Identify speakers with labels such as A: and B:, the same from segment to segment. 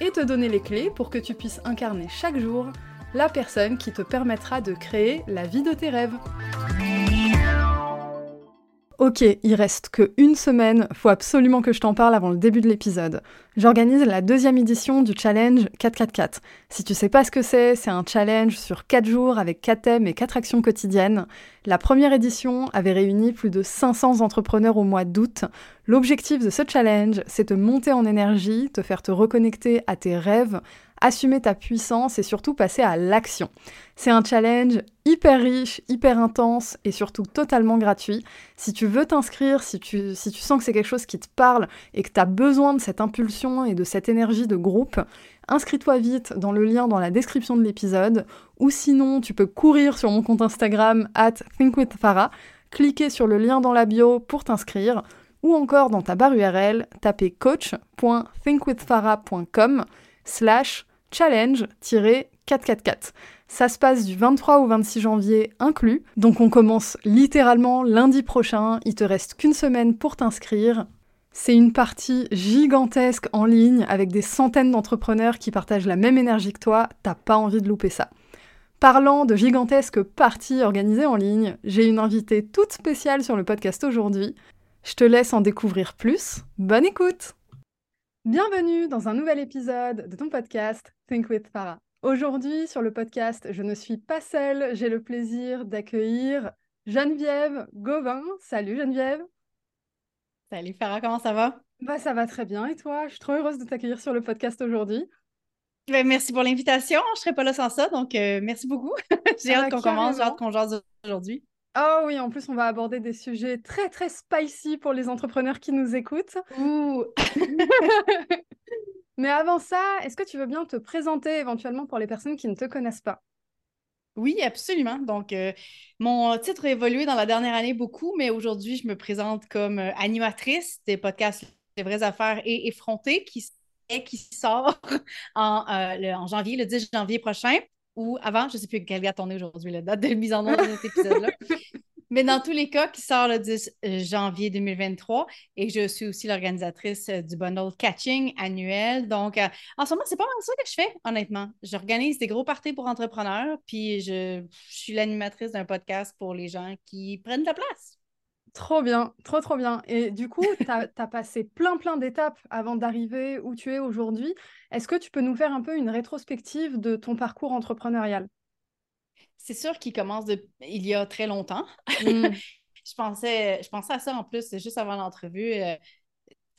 A: et te donner les clés pour que tu puisses incarner chaque jour la personne qui te permettra de créer la vie de tes rêves. Ok, il reste que une semaine, faut absolument que je t'en parle avant le début de l'épisode. J'organise la deuxième édition du challenge 444. Si tu sais pas ce que c'est, c'est un challenge sur 4 jours avec 4 thèmes et 4 actions quotidiennes. La première édition avait réuni plus de 500 entrepreneurs au mois d'août. L'objectif de ce challenge, c'est de monter en énergie, te faire te reconnecter à tes rêves, assumer ta puissance et surtout passer à l'action. C'est un challenge hyper riche, hyper intense et surtout totalement gratuit. Si tu veux t'inscrire, si tu, si tu sens que c'est quelque chose qui te parle et que tu as besoin de cette impulsion et de cette énergie de groupe, inscris-toi vite dans le lien dans la description de l'épisode ou sinon tu peux courir sur mon compte Instagram at thinkwithfarah, cliquer sur le lien dans la bio pour t'inscrire ou encore dans ta barre URL, taper coach.thinkwithfarah.com slash challenge-444. Ça se passe du 23 au 26 janvier inclus, donc on commence littéralement lundi prochain, il te reste qu'une semaine pour t'inscrire. C'est une partie gigantesque en ligne avec des centaines d'entrepreneurs qui partagent la même énergie que toi, t'as pas envie de louper ça. Parlant de gigantesques parties organisées en ligne, j'ai une invitée toute spéciale sur le podcast aujourd'hui. Je te laisse en découvrir plus. Bonne écoute Bienvenue dans un nouvel épisode de ton podcast Think with Farah. Aujourd'hui, sur le podcast, je ne suis pas seule, j'ai le plaisir d'accueillir Geneviève Gauvin. Salut Geneviève.
B: Salut Farah, comment ça va?
A: Bah ça va très bien et toi? Je suis trop heureuse de t'accueillir sur le podcast aujourd'hui.
B: Ben, merci pour l'invitation, je serais pas là sans ça, donc euh, merci beaucoup. j'ai
A: Ah,
B: hâte qu'on commence, j'ai hâte qu'on jase aujourd'hui.
A: Oh oui, en plus on va aborder des sujets très très spicy pour les entrepreneurs qui nous écoutent.
B: Ouh!
A: Mais avant ça, est-ce que tu veux bien te présenter éventuellement pour les personnes qui ne te connaissent pas?
B: Oui, absolument. Donc, euh, mon titre a évolué dans la dernière année beaucoup, mais aujourd'hui, je me présente comme euh, animatrice des podcasts Les vraies affaires et Effrontés qui, sort en, euh, le- en janvier, le 10 janvier prochain, ou avant, je ne sais plus quelle date on est aujourd'hui, la date de mise en œuvre de cet épisode-là. Mais dans tous les cas, qui sort le 10 janvier 2023. Et je suis aussi l'organisatrice euh, du bundle Catching annuel. Donc, euh, en ce moment, c'est pas mal ça que je fais, honnêtement. J'organise des gros parties pour entrepreneurs, puis je, je suis l'animatrice d'un podcast pour les gens qui prennent de la place.
A: Trop bien, trop trop bien. Et du coup, tu as, passé plein plein d'étapes avant d'arriver où tu es aujourd'hui. Est-ce que tu peux nous faire un peu une rétrospective de ton parcours entrepreneurial?
B: C'est sûr qu'il commence de, il y a très longtemps.
A: Mm.
B: Je pensais, je pensais à ça en plus, juste avant l'entrevue.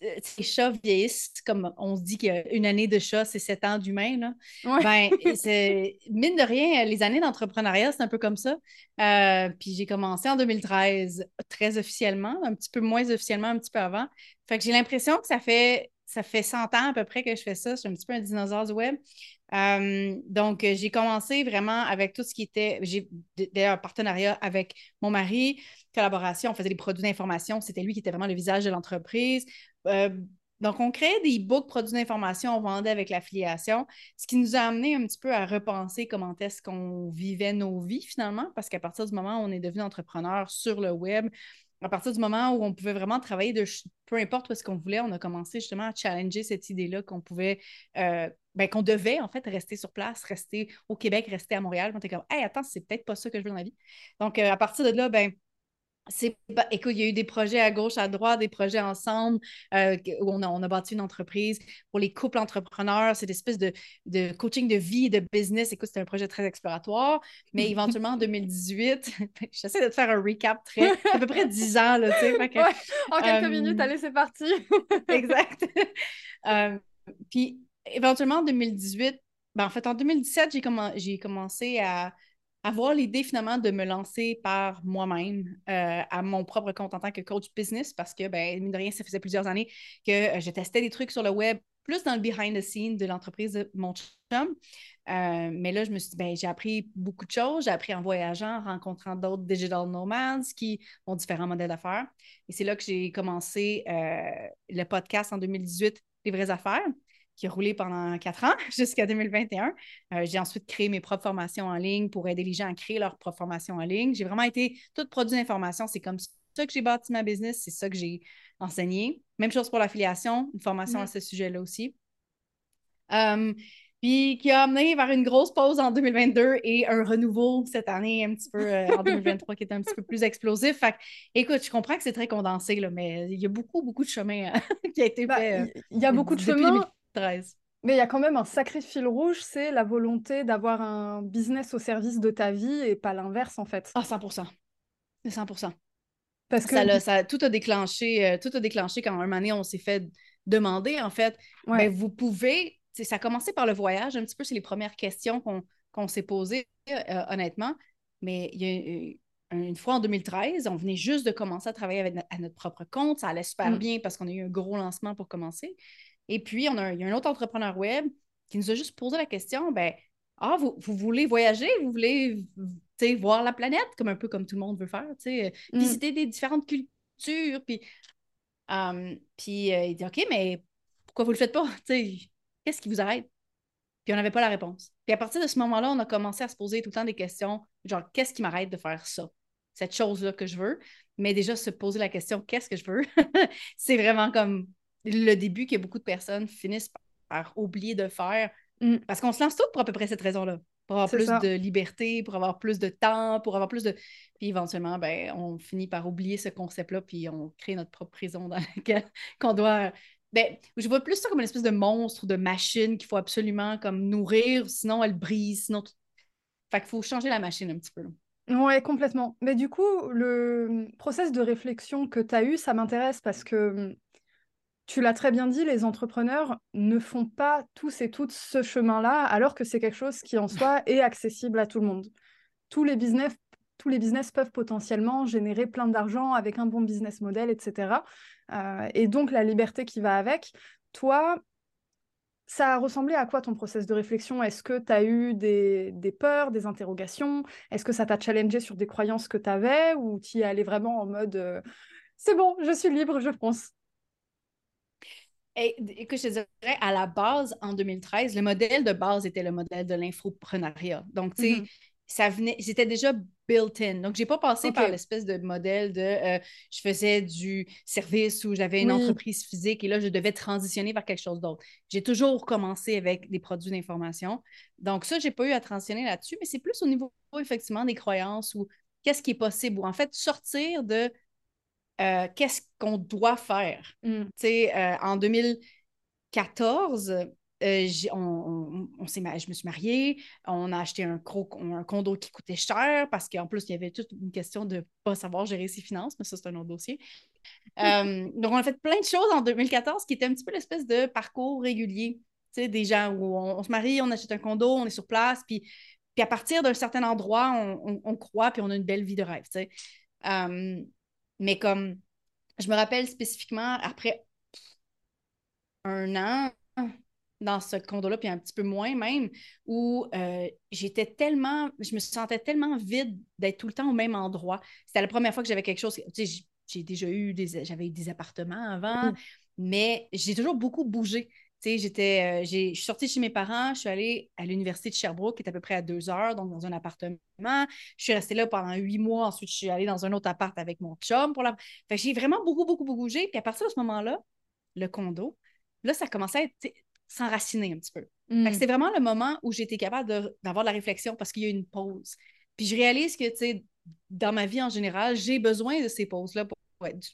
B: Euh, les chats vieillissent, comme on se dit qu'une année de chat, c'est sept ans d'humain.
A: Ouais.
B: Ben, mine de rien, les années d'entrepreneuriat, c'est un peu comme ça. Euh, puis j'ai commencé en 2013, très officiellement, un petit peu moins officiellement, un petit peu avant. Fait que j'ai l'impression que ça fait, ça fait 100 ans à peu près que je fais ça. Je suis un petit peu un dinosaure du web. Euh, donc, j'ai commencé vraiment avec tout ce qui était. J'ai d'ailleurs un partenariat avec mon mari, collaboration, on faisait des produits d'information. C'était lui qui était vraiment le visage de l'entreprise. Euh, donc, on créait des books produits d'information, on vendait avec l'affiliation, ce qui nous a amené un petit peu à repenser comment est-ce qu'on vivait nos vies finalement, parce qu'à partir du moment où on est devenu entrepreneur sur le web, à partir du moment où on pouvait vraiment travailler de peu importe où est-ce qu'on voulait, on a commencé justement à challenger cette idée-là qu'on pouvait, euh, ben, qu'on devait en fait rester sur place, rester au Québec, rester à Montréal. On était comme, hey, attends, c'est peut-être pas ça que je veux dans la vie. Donc, euh, à partir de là, ben, c'est, écoute, il y a eu des projets à gauche, à droite, des projets ensemble euh, où on a, on a bâti une entreprise pour les couples entrepreneurs. C'est une espèce de, de coaching de vie et de business. Écoute, c'était un projet très exploratoire. Mais éventuellement, en 2018, j'essaie de te faire un recap très, à peu près 10 ans, là, tu sais. fait que-
A: Ouais, en quelques
B: Euh,
A: minutes, allez, c'est parti.
B: exact. Euh, puis éventuellement en 2018, ben, en fait en 2017, j'ai commen- j'ai commencé à avoir l'idée finalement de me lancer par moi-même euh, à mon propre compte en tant que coach business parce que, ben, mine de rien, ça faisait plusieurs années que euh, je testais des trucs sur le web plus dans le behind the scenes de l'entreprise de mon chum. Euh, mais là, je me suis dit, ben, j'ai appris beaucoup de choses. J'ai appris en voyageant, en rencontrant d'autres digital nomads qui ont différents modèles d'affaires. Et c'est là que j'ai commencé le podcast en 2018, Les vraies affaires, qui a roulé pendant quatre ans jusqu'à 2021. Euh, j'ai ensuite créé mes propres formations en ligne pour aider les gens à créer leurs propres formations en ligne. J'ai vraiment été tout produit d'information. C'est comme ça que j'ai bâti ma business, c'est ça que j'ai enseigné. Même chose pour l'affiliation, une formation mm. à ce sujet-là aussi. Um, puis qui a amené vers une grosse pause en 2022 et un renouveau cette année, un petit peu euh, en 2023, qui est un petit peu plus explosif. Fait écoute, je comprends que c'est très condensé, là, mais il y a beaucoup, beaucoup de chemin euh, qui a été
A: bah,
B: fait.
A: il y a beaucoup de chemin. 2013. Mais il y a quand même un sacré fil rouge, c'est la volonté d'avoir un business au service de ta vie et pas l'inverse, en fait.
B: Ah, 100% 100 Parce que ça, tout a déclenché, euh, tout a déclenché quand un donné, on s'est fait demander, en fait, ben, vous pouvez ça a commencé par le voyage, un petit peu, c'est les premières questions qu'on s'est posées, euh, honnêtement. Mais il y a une fois en 2013, on venait juste de commencer à travailler avec, à notre propre compte. Ça allait super mm. bien parce qu'on a eu un gros lancement pour commencer. Et puis, on a, il y a un autre entrepreneur web qui nous a juste posé la question, ben, ah, vous, voulez voyager, vous voulez voir la planète, comme un peu comme tout le monde veut faire, mm. visiter des différentes cultures. Puis, euh, puis euh, il dit, OK, mais pourquoi vous ne le faites pas? Qu'est-ce qui vous arrête? Puis on n'avait pas la réponse. Puis à partir de ce moment-là, on a commencé à se poser tout le temps des questions, genre, qu'est-ce qui m'arrête de faire ça? Cette chose-là que je veux. Mais déjà, se poser la question, qu'est-ce que je veux? c'est vraiment comme le début que beaucoup de personnes finissent par oublier de faire. Mm. Parce qu'on se lance tout pour à peu près cette raison-là. Pour avoir plus de liberté, pour avoir plus de temps, pour avoir plus de. Puis éventuellement, ben, on finit par oublier ce concept-là, puis on crée notre propre prison dans laquelle qu'on doit ben, je vois plus ça comme une espèce de monstre, de machine qu'il faut absolument comme nourrir, sinon elle brise, sinon. Fait qu'il faut changer la machine un petit peu.
A: Oui, complètement. Mais du coup, le process de réflexion que tu as eu, ça m'intéresse parce que tu l'as très bien dit, les entrepreneurs ne font pas tous et toutes ce chemin-là, alors que c'est quelque chose qui en soi est accessible à tout le monde. Tous les business tous les business peuvent potentiellement générer plein d'argent avec un bon business model, etc. Euh, et donc la liberté qui va avec. Toi, ça a ressemblé à quoi ton process de réflexion? Est-ce que tu as eu des, peurs, des interrogations? Est-ce que ça t'a challengé sur des croyances que tu avais ou tu y allais vraiment en mode euh, c'est bon, je suis libre, je pense
B: et, écoute, je te dirais, à la base, en 2013, le modèle de base était le modèle de l'infoprenariat. Donc, tu sais, mm-hmm ça venait, c'était déjà built-in. Donc, je n'ai pas passé par l'espèce de modèle de euh, je faisais du service ou j'avais une entreprise physique et là, je devais transitionner vers quelque chose d'autre. J'ai toujours commencé avec des produits d'information. Donc, ça, je n'ai pas eu à transitionner là-dessus, mais c'est plus au niveau, effectivement, des croyances ou qu'est-ce qui est possible ou en fait, sortir de euh, qu'est-ce qu'on doit faire? Mm. Tu sais, euh, en 2014, euh, on, je me suis mariée, on a acheté un, un condo qui coûtait cher parce qu'en plus, il y avait toute une question de ne pas savoir gérer ses finances, mais ça, c'est un autre dossier. Euh, donc, on a fait plein de choses en 2014 qui étaient un petit peu l'espèce de parcours régulier, tu sais, des gens où on, se marie, on achète un condo, on est sur place, puis, puis à partir d'un certain endroit, on, croit, puis on a une belle vie de rêve, tu sais. Euh, mais comme, je me rappelle spécifiquement, après un an, dans ce condo-là, puis un petit peu moins même, où euh, j'étais tellement, je me sentais tellement vide d'être tout le temps au même endroit. C'était la première fois que j'avais quelque chose, tu sais, j'ai déjà eu des, j'avais eu des appartements avant, mais j'ai toujours beaucoup bougé. Tu sais, j'étais, euh, je suis sortie chez mes parents, je suis allée à l'université de Sherbrooke, qui est à peu près à deux heures, donc dans un appartement. Je suis restée là pendant huit mois. Ensuite, je suis allée dans un autre appart avec mon chum. Pour la... Fait j'ai vraiment beaucoup, beaucoup, beaucoup bougé. Puis à partir de ce moment-là, le condo, là, ça commençait à s'enraciner un petit peu. Mm. C'est vraiment le moment où j'ai été capable d'avoir de, la réflexion parce qu'il y a une pause. Puis je réalise que, tu sais, dans ma vie en général, j'ai besoin de ces pauses-là, pour,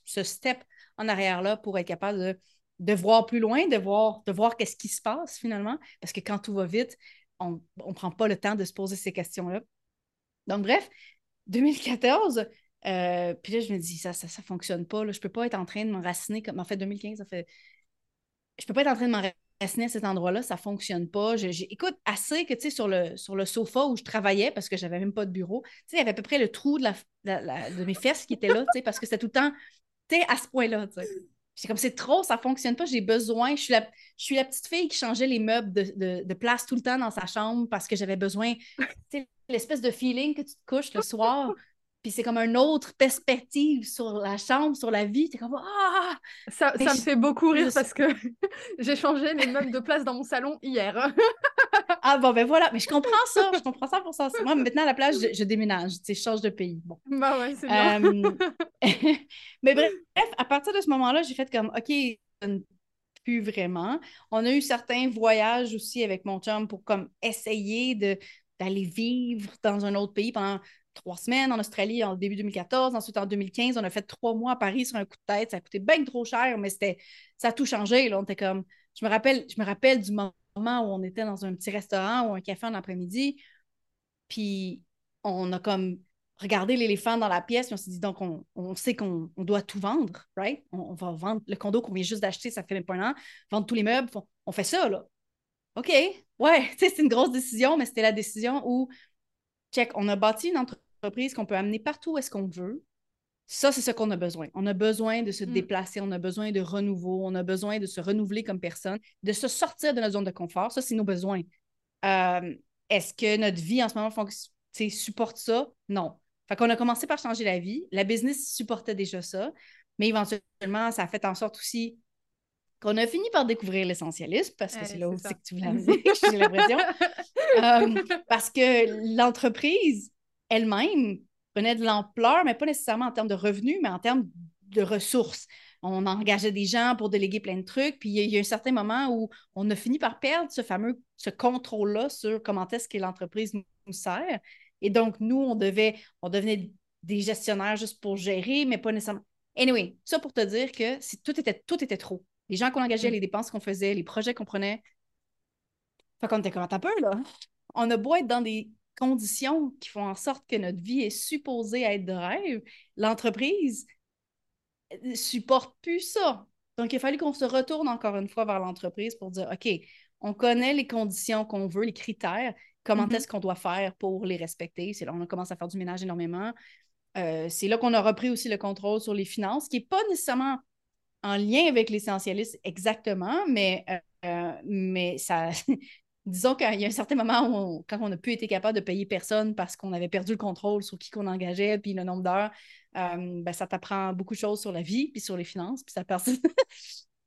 B: ce step en arrière-là pour être capable de, de, voir plus loin, de voir, de voir qu'est-ce qui se passe finalement. Parce que quand tout va vite, on ne prend pas le temps de se poser ces questions-là. Donc, bref, 2014, euh, puis là, je me dis, ça, ça, ça fonctionne pas. Là. Je peux pas être en train de m'enraciner comme. En fait, 2015, ça fait. Je peux pas être en train de m'enraciner à cet endroit-là, ça ne fonctionne pas. J'écoute assez que, tu sais, sur le, sur le sofa où je travaillais, parce que j'avais même pas de bureau, tu sais, il y avait à peu près le trou de, la, de mes fesses qui était là, tu sais, parce que c'était tout le temps, tu sais, à ce point-là, tu sais. C'est comme c'est trop, ça fonctionne pas, j'ai besoin. Je suis, la, je suis la petite fille qui changeait les meubles de, de, place tout le temps dans sa chambre parce que j'avais besoin, l'espèce de feeling que tu te couches le soir, puis c'est comme une autre perspective sur la chambre, sur la vie. T'es comme Ah!
A: Ça, ça me fait beaucoup rire parce que j'ai changé les meubles de place dans mon salon hier.
B: Ah bon, ben voilà, mais je comprends ça, je comprends ça pour ça. Moi, maintenant, à la place, je, déménage, tu sais, je change de pays. Bon.
A: Bah ouais, c'est bien. Euh,
B: mais bref, à partir de ce moment-là, j'ai fait comme OK, plus vraiment. On a eu certains voyages aussi avec mon chum pour comme essayer de d'aller vivre dans un autre pays pendant trois semaines en Australie en début 2014. Ensuite, en 2015, on a fait trois mois à Paris sur un coup de tête. Ça a coûté bien trop cher, mais c'était ça a tout changé. Là. On était comme. Je me rappelle, je me rappelle du moment où on était dans un petit restaurant ou un café en après-midi. Puis on a comme regardé l'éléphant dans la pièce, puis on s'est dit donc on, sait qu'on doit tout vendre, right? On, va vendre le condo qu'on vient juste d'acheter, ça fait même pas un an, vendre tous les meubles, on, fait ça, là. OK, ouais, c'est une grosse décision, mais c'était la décision où, check, on a bâti une entreprise entreprise qu'on peut amener partout où est-ce qu'on veut. Ça, c'est ce qu'on a besoin. On a besoin de se mm. déplacer, on a besoin de renouveau, on a besoin de se renouveler comme personne, de se sortir de notre zone de confort. Ça, c'est nos besoins. Euh, est-ce que notre vie en ce moment supporte ça? Non. Fait qu'on a commencé par changer la vie. La business supportait déjà ça, mais éventuellement, ça a fait en sorte aussi qu'on a fini par découvrir l'essentialisme, parce que c'est là aussi que tu voulais dire, j'ai l'impression. Euh, parce que l'entreprise, elle-même prenait de l'ampleur, mais pas nécessairement en termes de revenus, mais en termes de ressources. On engageait des gens pour déléguer plein de trucs, puis il y, a un certain moment où on a fini par perdre ce fameux ce contrôle-là sur comment est-ce que l'entreprise nous sert. Et donc, nous, on devait, on devenait des gestionnaires juste pour gérer, mais pas nécessairement. Anyway, ça pour te dire que tout, était, tout était trop. Les gens qu'on engageait, les dépenses qu'on faisait, les projets qu'on prenait. Fait qu'on était comme un peu, là. On a beau être dans des conditions qui font en sorte que notre vie est supposée être de rêve, l'entreprise ne supporte plus ça. Donc, il a fallu qu'on se retourne encore une fois vers l'entreprise pour dire, OK, on connaît les conditions qu'on veut, les critères, comment mm-hmm. est-ce qu'on doit faire pour les respecter? C'est là qu'on a commencé à faire du ménage énormément. Euh, c'est là qu'on a repris aussi le contrôle sur les finances, qui n'est pas nécessairement en lien avec l'essentialiste exactement, mais, euh, euh, mais ça, disons qu'il y a un certain moment où, quand on n'a plus été capable de payer personne parce qu'on avait perdu le contrôle sur qui qu'on engageait, puis le nombre d'heures, euh, ben, ça t'apprend beaucoup de choses sur la vie, puis sur les finances, puis ça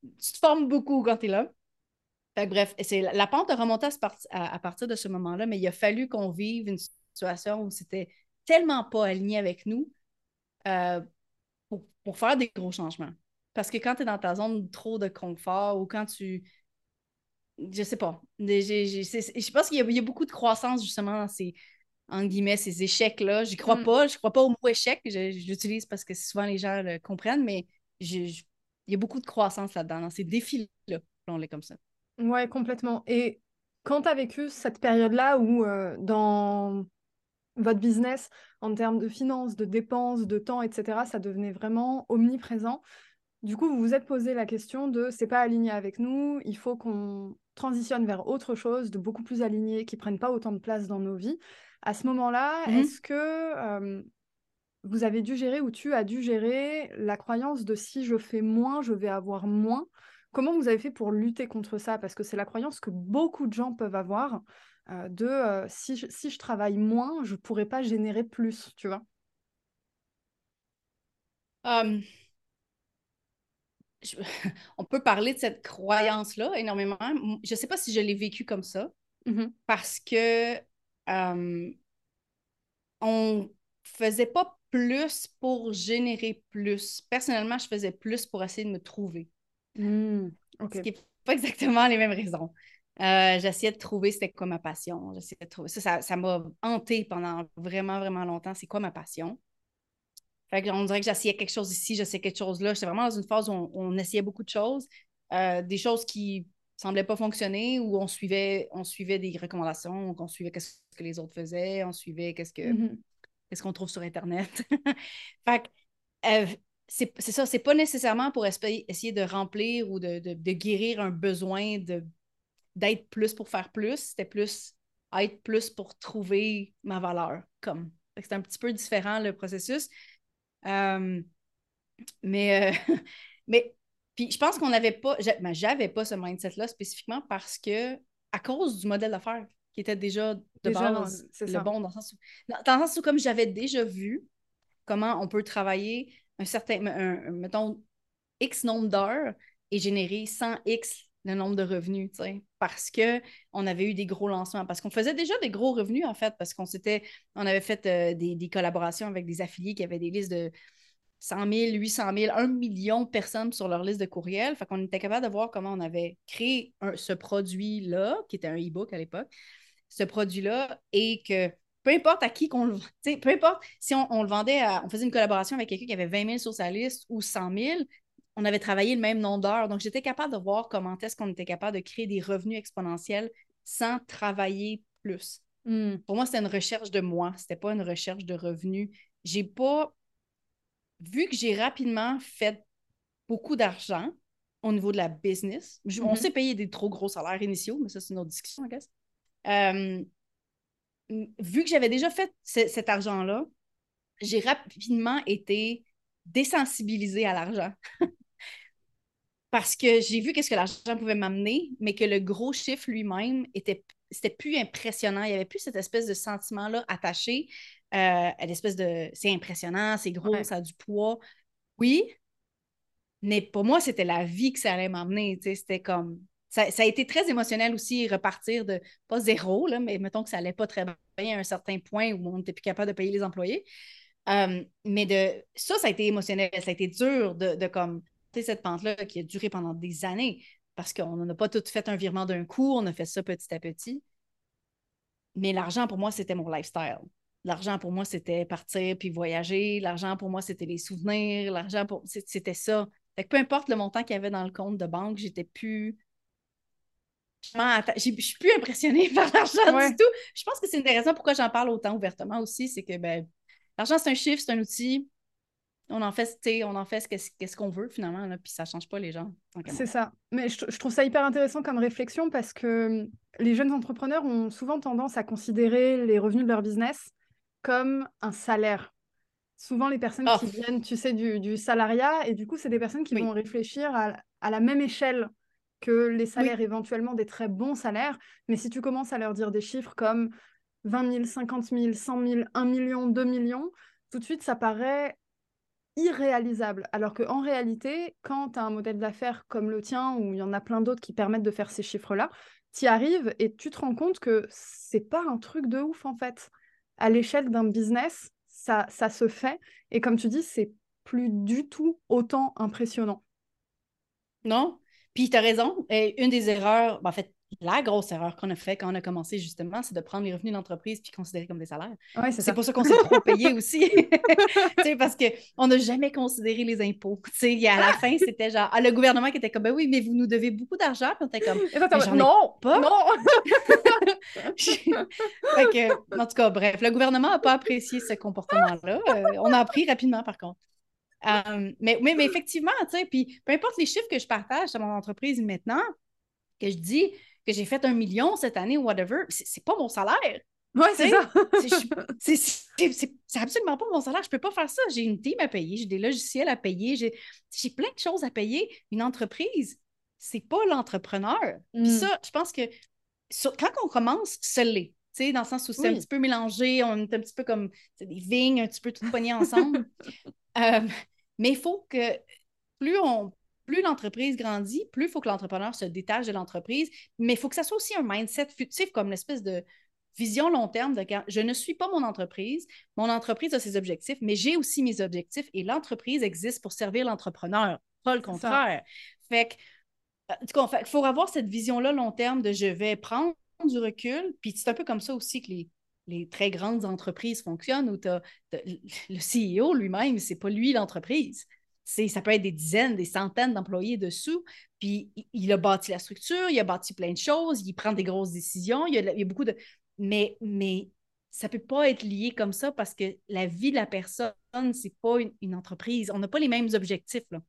B: tu te formes beaucoup quand tu es là. bref, c'est, la pente a remonté à, partir de ce moment-là, mais il a fallu qu'on vive une situation où c'était tellement pas aligné avec nous euh, pour, pour faire des gros changements. Parce que quand tu es dans ta zone trop de confort ou quand tu je sais pas. je pense qu'il y, a beaucoup de croissance justement dans ces, en guillemets, ces échecs-là. Je crois mm. pas. Je crois pas au mot échec. J'utilise parce que souvent les gens le comprennent, mais il y a beaucoup de croissance là-dedans, dans ces défis-là, on les comme ça.
A: Ouais, complètement. Et quand tu as vécu cette période-là où euh, dans votre business, en termes de finances, de dépenses, de temps, etc., ça devenait vraiment omniprésent. Du coup, vous vous êtes posé la question de c'est pas aligné avec nous, il faut qu'on transitionne vers autre chose, de beaucoup plus aligné, qui prennent pas autant de place dans nos vies. À ce moment-là, mmh est-ce que vous avez dû gérer ou tu as dû gérer la croyance de si je fais moins, je vais avoir moins Comment vous avez fait pour lutter contre ça? Parce que c'est la croyance que beaucoup de gens peuvent avoir de si, je, si je travaille moins, je pourrais pas générer plus, tu vois?
B: on peut parler de cette croyance-là énormément. Je ne sais pas si je l'ai vécu comme ça,
A: mm-hmm.
B: parce que euh, on faisait pas plus pour générer plus. Personnellement, je faisais plus pour essayer de me trouver.
A: Mm,
B: Ce qui n'est pas exactement les mêmes raisons. Euh, j'essayais de trouver c'était quoi ma passion. de trouver ça, ça m'a hanté pendant vraiment, vraiment longtemps. C'est quoi ma passion? On dirait que j'essayais quelque chose ici, j'essayais quelque chose là. J'étais vraiment dans une phase où on, essayait beaucoup de choses, euh, des choses qui semblaient pas fonctionner, où on suivait, on suivait des recommandations, on suivait ce que les autres faisaient, on suivait qu'est-ce que
A: mm-hmm.
B: qu'est-ce qu'on trouve sur Internet. fait euh, c'est ça, c'est pas nécessairement pour essayer de remplir ou de, guérir un besoin d'être plus pour faire plus, c'était plus être plus pour trouver ma valeur. Comme. C'est un petit peu différent le processus. Euh, mais, euh, mais Puis je pense qu'on n'avait pas, ben, j'avais pas ce mindset-là spécifiquement parce que, à cause du modèle d'affaires qui était déjà de base le bon, dans le sens où, dans, le sens où comme j'avais déjà vu comment on peut travailler un certain, mettons, X nombre d'heures et générer 100X le nombre de revenus, parce qu'on avait eu des gros lancements, parce qu'on faisait déjà des gros revenus, en fait, parce qu'on s'était, on avait fait euh, des, des, collaborations avec des affiliés qui avaient des listes de 100 000, 800 000, 1 million de personnes sur leur liste de courriels. Fait qu'on était capable de voir comment on avait créé ce produit-là, qui était un e-book à l'époque, ce produit-là, et que peu importe à qui qu'on le peu importe si on, le vendait, on faisait une collaboration avec quelqu'un qui avait 20 000 sur sa liste ou 100 000, on avait travaillé le même nombre d'heures. Donc, j'étais capable de voir comment est-ce qu'on était capable de créer des revenus exponentiels sans travailler plus.
A: Hmm.
B: Pour moi, c'était une recherche de moi, c'était pas une recherche de revenus. J'ai pas vu que j'ai rapidement fait beaucoup d'argent au niveau de la business, on mhm. s'est payé des trop gros salaires initiaux, mais ça, c'est une autre discussion, I guess. Euh, vu que j'avais déjà fait cet argent-là, j'ai rapidement été désensibilisée à l'argent. Parce que j'ai vu qu'est-ce que l'argent pouvait m'amener, mais que le gros chiffre lui-même était c'était plus impressionnant. Il n'y avait plus cette espèce de sentiment-là attaché euh, à l'espèce de c'est impressionnant, c'est gros, ça a du poids. Oui, mais pour moi, c'était la vie que ça allait m'emmener. C'était comme. Ça, a été très émotionnel aussi, repartir de, pas zéro, là, mais mettons que ça allait pas très bien à un certain point où on n'était plus capable de payer les employés. Euh, mais de ça, ça a été émotionnel. Ça a été dur de, de comme, cette pente-là qui a duré pendant des années parce qu'on n'a pas tout fait un virement d'un coup, on a fait ça petit à petit. Mais l'argent, pour moi, c'était mon lifestyle. L'argent, pour moi, c'était partir puis voyager. L'argent, pour moi, c'était les souvenirs. L'argent, pour... c'était ça. Fait que peu importe le montant qu'il y avait dans le compte de banque, j'étais plus. Je suis plus impressionnée par l'argent du tout. Je pense que c'est une des raisons pourquoi j'en parle autant ouvertement aussi, c'est que ben, l'argent, c'est un chiffre, c'est un outil on en fait, on en fait ce qu'on veut finalement, là, puis ça change pas les gens.
A: C'est ça. Mais je, trouve ça hyper intéressant comme réflexion parce que hum, les jeunes entrepreneurs ont souvent tendance à considérer les revenus de leur business comme un salaire. Souvent, les personnes qui viennent, tu sais, du, salariat, et du coup, c'est des personnes qui vont réfléchir à, la même échelle que les salaires, éventuellement des très bons salaires. Mais si tu commences à leur dire des chiffres comme 20 000, 50 000, 100 000, 1 million, 2 millions, tout de suite, ça paraît irréalisable. Alors qu'en réalité, quand tu as un modèle d'affaires comme le tien, où il y en a plein d'autres qui permettent de faire ces chiffres-là, tu y arrives et tu te rends compte que c'est pas un truc de ouf en fait. À l'échelle d'un business, ça, ça se fait. Et comme tu dis, c'est plus du tout autant impressionnant.
B: Non? Puis tu as raison. Et une des erreurs, ben, en fait, la grosse erreur qu'on a fait quand on a commencé, justement, c'est de prendre les revenus d'entreprise puis considérer comme des salaires. c'est pour ça qu'on s'est trop payé aussi. parce qu'on n'a jamais considéré les impôts. à la fin, c'était genre, ah, le gouvernement qui était comme, ben oui, mais vous nous devez beaucoup d'argent. Puis on était comme,
A: non, pas. Non.
B: en tout cas, bref, le gouvernement n'a pas apprécié ce comportement-là. Euh, on a appris rapidement, par contre. Euh, mais, mais, mais, effectivement, tu sais, puis peu importe les chiffres que je partage dans mon entreprise maintenant, que je dis, que j'ai fait un million cette année ou whatever, c'est pas mon salaire.
A: Oui, c'est ça.
B: c'est absolument pas mon salaire. Je peux pas faire ça. J'ai une team à payer, j'ai des logiciels à payer, j'ai plein de choses à payer. Une entreprise, c'est pas l'entrepreneur. Puis mm. ça, je pense que quand on commence, ce l'est. Dans le sens où c'est un petit peu mélangé, on est un petit peu comme des vignes, un petit peu tout poignées ensemble. Euh, mais il faut que plus on, plus l'entreprise grandit, plus il faut que l'entrepreneur se détache de l'entreprise, mais il faut que ça soit aussi un mindset futif comme l'espèce de vision long terme de je ne suis pas mon entreprise, mon entreprise a ses objectifs, mais j'ai aussi mes objectifs et l'entreprise existe pour servir l'entrepreneur, pas le contraire. Fait que, euh, il faut avoir cette vision-là long terme de je vais prendre du recul, puis c'est un peu comme ça aussi que les, les très grandes entreprises fonctionnent, où as, le CEO lui-même, c'est pas lui l'entreprise ça peut être des dizaines, des centaines d'employés dessous. Puis il a bâti la structure, il a bâti plein de choses, il prend des grosses décisions, il y a, beaucoup de. Mais, mais ça ne peut pas être lié comme ça parce que la vie de la personne, c'est pas une, entreprise. On n'a pas les mêmes objectifs. Là.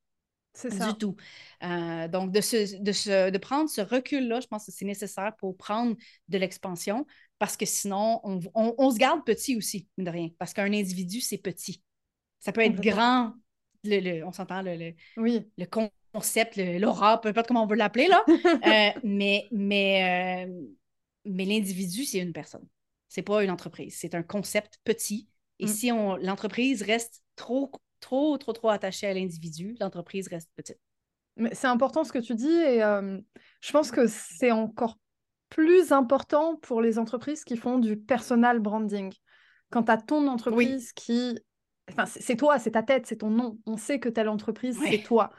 B: C'est ça. Du tout. Euh, donc, de, de, de prendre ce recul-là, je pense que c'est nécessaire pour prendre de l'expansion parce que sinon, on, on, se garde petit aussi, de rien. Parce qu'un individu, c'est petit. Ça peut être grand le, on s'entend, le,
A: oui.
B: le concept, l'aura, peu importe comment on veut l'appeler, là. Euh, mais mais, euh, mais l'individu, c'est une personne. C'est pas une entreprise. C'est un concept petit. Et mm. si l'entreprise reste trop, trop, trop, trop attachée à l'individu, l'entreprise reste petite.
A: Mais c'est important ce que tu dis et euh, je pense que c'est encore plus important pour les entreprises qui font du personal branding. Quand tu as ton entreprise qui Enfin, c'est toi, c'est ta tête, c'est ton nom. On sait que telle entreprise, c'est toi.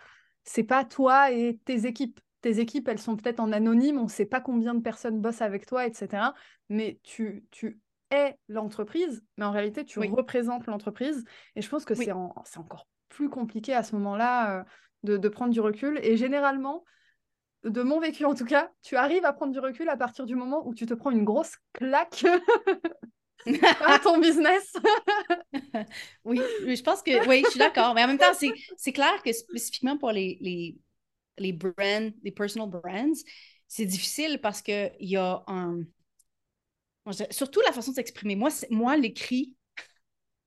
A: C'est pas toi et tes équipes. Tes équipes, elles sont peut-être en anonyme, on ne sait pas combien de personnes bossent avec toi, etc. Mais tu, tu es l'entreprise, mais en réalité, tu représentes l'entreprise. Et je pense que c'est encore plus compliqué à ce moment-là euh, de, de prendre du recul. Et généralement, de mon vécu en tout cas, tu arrives à prendre du recul à partir du moment où tu te prends une grosse claque à ton business.
B: oui, je pense que oui, je suis d'accord. Mais en même temps, c'est clair que spécifiquement pour les, les, les brands, les personal brands, c'est difficile parce qu'il y a un. Surtout la façon de s'exprimer. Moi, moi l'écrit,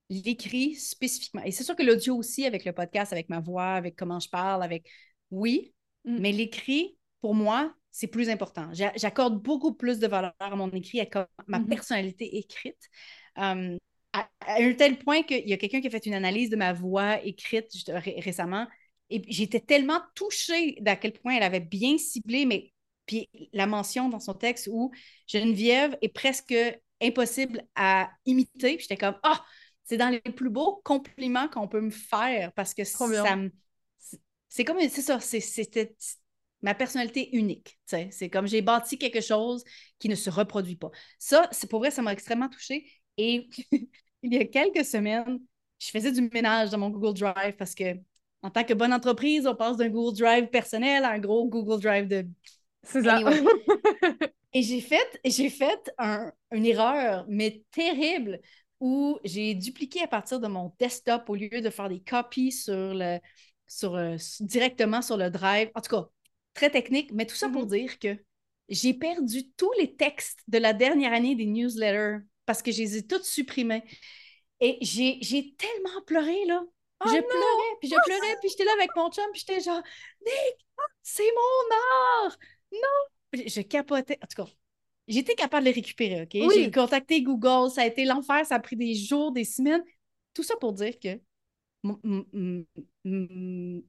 B: l'écrit spécifiquement. Et c'est sûr que l'audio aussi, avec le podcast, avec ma voix, avec comment je parle, avec. Oui, mm. mais l'écrit, pour moi, c'est plus important. J'accorde beaucoup plus de valeur à mon écrit, à ma mm-hmm. personnalité écrite. Um, à, un tel point qu'il y a quelqu'un qui a fait une analyse de ma voix écrite récemment. Et j'étais tellement touchée d'à quel point elle avait bien ciblé, mais puis la mention dans son texte où Geneviève est presque impossible à imiter. J'étais comme, ah, c'est dans les plus beaux compliments qu'on peut me faire parce que ça C'est comme, c'est ça, c'était ma personnalité unique. C'est comme j'ai bâti quelque chose qui ne se reproduit pas. Ça, c'est pour vrai, ça m'a extrêmement touchée. Et il y a quelques semaines, je faisais du ménage dans mon Google Drive parce que en tant que bonne entreprise, on passe d'un Google Drive personnel à un gros Google Drive de.
A: C'est ça.
B: Et j'ai fait, j'ai fait une erreur, mais terrible, où j'ai dupliqué à partir de mon desktop au lieu de faire des copies sur le, sur, euh, directement sur le drive. En tout cas, très technique, mais tout ça pour mm-hmm. dire que j'ai perdu tous les textes de la dernière année des newsletters parce que je les ai toutes supprimés. Et j'ai tellement pleuré, là. Oh je pleurais, puis je pleurais, puis j'étais là avec mon chum, puis j'étais genre, Nick, c'est mon art! Non! Je capotais. En tout cas, j'étais capable de les récupérer, OK? J'ai contacté Google, ça a été l'enfer, ça a pris des jours, des semaines. Tout ça pour dire que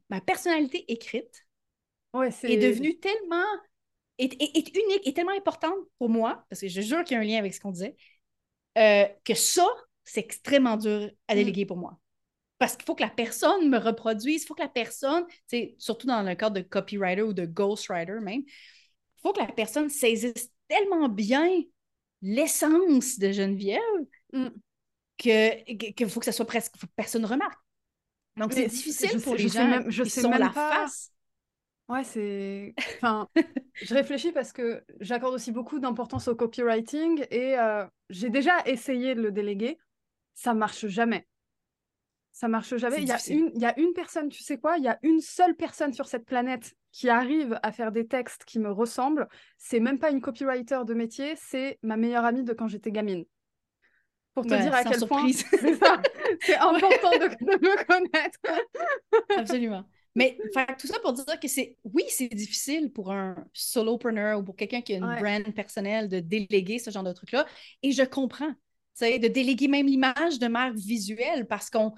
B: ma personnalité écrite est devenue tellement est, unique et tellement importante pour moi, parce que je jure qu'il y a un lien avec ce qu'on disait, euh, que ça, c'est extrêmement dur à mm. déléguer pour moi. Parce qu'il faut que la personne me reproduise, il faut que la personne, surtout dans le cadre de copywriter ou de ghostwriter même, il faut que la personne saisisse tellement bien l'essence de Geneviève mm. que qu'il faut que ça soit presque, faut que personne ne remarque. Donc, c'est difficile pour les gens je sont la face.
A: Ouais, c'est. Enfin, je réfléchis parce que j'accorde aussi beaucoup d'importance au copywriting et euh, j'ai déjà essayé de le déléguer. Ça marche jamais. Ça marche jamais. Il y, a une, il y a une personne, tu sais quoi? Il y a une seule personne sur cette planète qui arrive à faire des textes qui me ressemblent. C'est même pas une copywriter de métier, c'est ma meilleure amie de quand j'étais gamine. Pour te dire à quel point c'est important de, de me connaître.
B: Absolument. Mais tout ça pour dire que c'est, oui, c'est difficile pour un solopreneur ou pour quelqu'un qui a une brand personnelle de déléguer ce genre de truc-là. Et je comprends, de déléguer même l'image de marque visuelle parce qu'on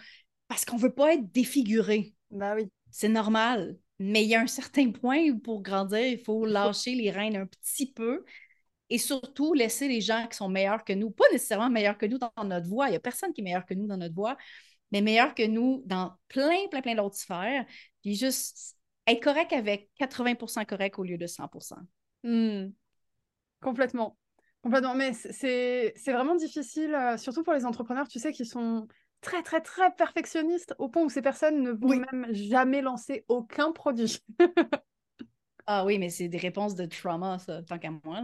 B: parce qu'on veut pas être défiguré.
A: Ben oui.
B: C'est normal. Mais il y a un certain point où pour grandir, il faut lâcher les rênes un petit peu et surtout laisser les gens qui sont meilleurs que nous, pas nécessairement meilleurs que nous dans notre voix. Il n'y a personne qui est meilleur que nous dans notre voix, mais meilleur que nous dans plein, plein, plein d'autres sphères. Puis juste être correct avec 80% correct au lieu de 100
A: hmm. Complètement. Complètement. Mais c'est vraiment difficile, euh, surtout pour les entrepreneurs, tu sais, qui sont très, très, très perfectionnistes au point où ces personnes ne vont même jamais lancer aucun produit.
B: Ah oui, mais c'est des réponses de trauma, ça, tant qu'à moi.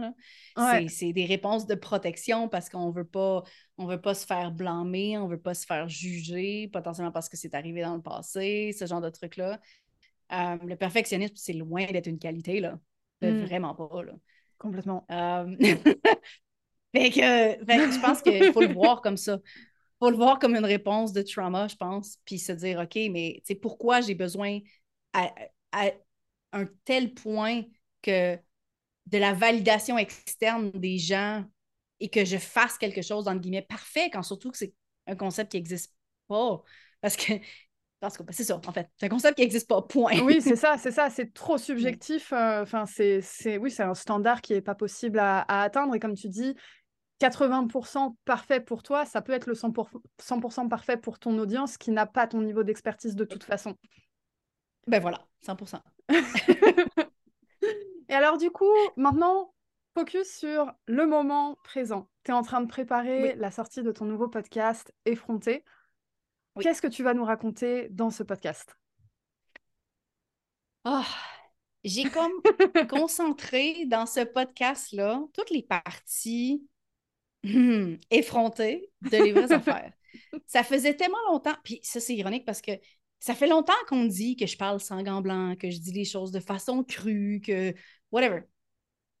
B: C'est des réponses de protection parce qu'on veut pas, on veut pas se faire blâmer, on veut pas se faire juger, potentiellement parce que c'est arrivé dans le passé, ce genre de trucs-là. Euh, le perfectionnisme, c'est loin d'être une qualité, là. Hmm. Vraiment pas, là.
A: Complètement.
B: Euh, fait, que, je pense qu'il faut le voir comme ça. Il faut le voir comme une réponse de trauma, je pense, puis se dire, OK, mais pourquoi j'ai besoin un tel point que de la validation externe des gens et que je fasse quelque chose, entre guillemets, parfait, quand surtout que c'est un concept qui n'existe pas. Parce que parce que c'est ça, en fait. C'est un concept qui n'existe pas, point.
A: Oui, c'est ça, c'est ça. C'est trop subjectif. Euh, enfin, c'est, oui, c'est un standard qui n'est pas possible à, atteindre. Et comme tu dis, 80% parfait pour toi, ça peut être le 100%, 100 parfait pour ton audience qui n'a pas ton niveau d'expertise de toute façon.
B: Ben voilà, 100%.
A: Et alors, du coup, maintenant, focus sur le moment présent. Tu es en train de préparer la sortie de ton nouveau podcast, Effronté. Qu'est-ce que tu vas nous raconter dans ce podcast?
B: Oh, J'ai comme concentré dans ce podcast-là toutes les parties effrontées de les vraies affaires. Ça faisait tellement longtemps, puis ça c'est ironique parce que ça fait longtemps qu'on dit que je parle sans gants blancs, que je dis les choses de façon crue, que whatever.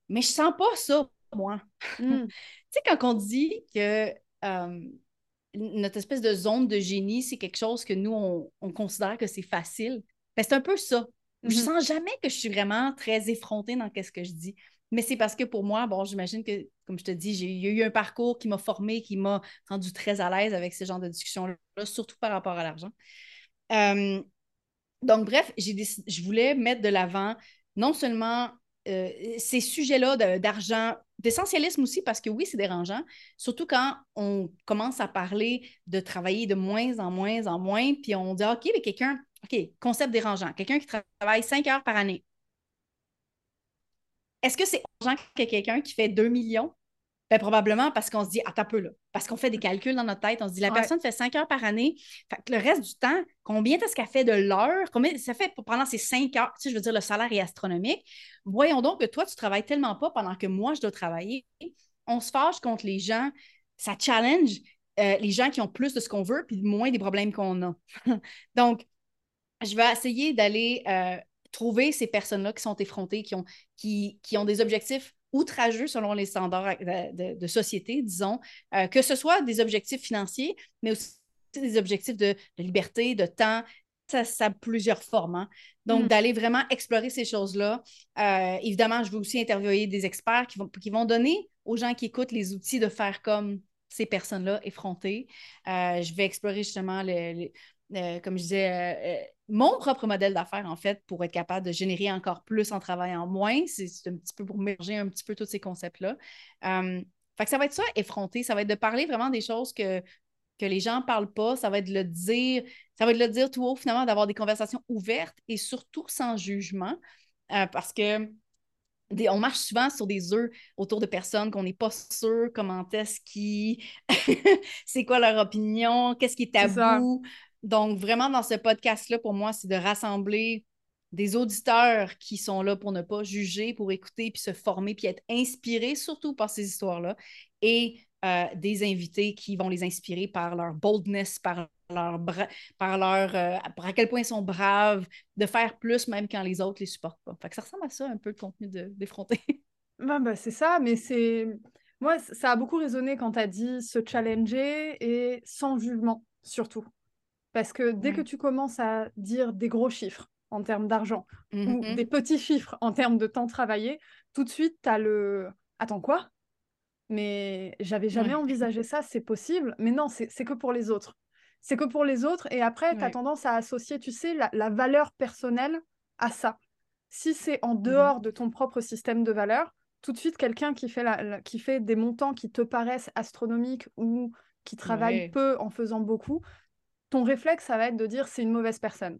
B: Mais je sens pas ça, moi. Hmm. tu sais, quand on dit que euh, notre espèce de zone de génie, c'est quelque chose que nous, on, considère que c'est facile. Ben, c'est un peu ça. Je mm-hmm. sens jamais que je suis vraiment très effrontée dans ce que je dis. Mais c'est parce que pour moi, bon, j'imagine que, comme je te dis, j'ai eu un parcours qui m'a formé, qui m'a rendu très à l'aise avec ce genre de discussion-là, surtout par rapport à l'argent. Euh, donc, bref, je voulais mettre de l'avant non seulement euh, ces sujets-là d'argent, d'essentialisme aussi, parce que oui, c'est dérangeant, surtout quand on commence à parler de travailler de moins en moins en moins, puis on dit, OK, mais quelqu'un, OK, concept dérangeant, quelqu'un qui travaille cinq heures par année. Est-ce que c'est dérangeant que quelqu'un qui fait 2 millions? Ben, probablement parce qu'on se dit, attends un peu là, parce qu'on fait des calculs dans notre tête. On se dit, la personne fait 5 heures par année. Fait que le reste du temps, combien est-ce qu'elle fait de l'heure? Combien ça fait pendant ces 5 heures? Tu sais, je veux dire, le salaire est astronomique. Voyons donc que toi, tu travailles tellement pas pendant que moi, je dois travailler. On se fâche contre les gens. Ça challenge euh, les gens qui ont plus de ce qu'on veut puis moins des problèmes qu'on a. donc, je vais essayer d'aller euh, trouver ces personnes-là qui sont effrontées, qui ont, qui, qui ont des objectifs outrageux selon les standards de, société, disons, euh, que ce soit des objectifs financiers, mais aussi des objectifs de, liberté, de temps. Ça, ça a plusieurs formes. Hein. Donc, mm. d'aller vraiment explorer ces choses-là. Euh, évidemment, je veux aussi interviewer des experts qui vont, qui vont donner aux gens qui écoutent les outils de faire comme ces personnes-là effrontées. Euh, je vais explorer justement, les, comme je disais, mon propre modèle d'affaires, en fait, pour être capable de générer encore plus en travaillant moins. C'est un petit peu pour merger un petit peu tous ces concepts-là. Euh, fait que ça va être ça, effronter. Ça va être de parler vraiment des choses que, que les gens ne parlent pas. Ça va être de le dire, ça va être de le dire tout haut, finalement, d'avoir des conversations ouvertes et surtout sans jugement. Euh, parce que on marche souvent sur des œufs autour de personnes qu'on n'est pas sûr comment est-ce qui. c'est quoi leur opinion, qu'est-ce qui est tabou. Donc, vraiment, dans ce podcast-là, pour moi, c'est de rassembler des auditeurs qui sont là pour ne pas juger, pour écouter, puis se former, puis être inspirés surtout par ces histoires-là, et euh, des invités qui vont les inspirer par leur boldness, par leur, par leur euh, à quel point ils sont braves, de faire plus même quand les autres les supportent pas. Fait que ça ressemble à ça, un peu le contenu d'effronter.
A: ben, ben, c'est ça, mais c'est... Moi, ça a beaucoup résonné quand tu as dit se challenger et sans jugement, surtout. Parce que dès que tu commences à dire des gros chiffres en termes d'argent ou mmh des petits chiffres en termes de temps travaillé, tout de suite, tu as le Attends quoi? Mais j'avais jamais envisagé ça, c'est possible? Mais non, c'est que pour les autres. C'est que pour les autres. Et après, tu as tendance à associer, tu sais, la, valeur personnelle à ça. Si c'est en mmh dehors de ton propre système de valeur, tout de suite, quelqu'un qui, fait qui fait des montants qui te paraissent astronomiques ou qui travaille peu en faisant beaucoup, ton réflexe, ça va être de dire c'est une mauvaise personne.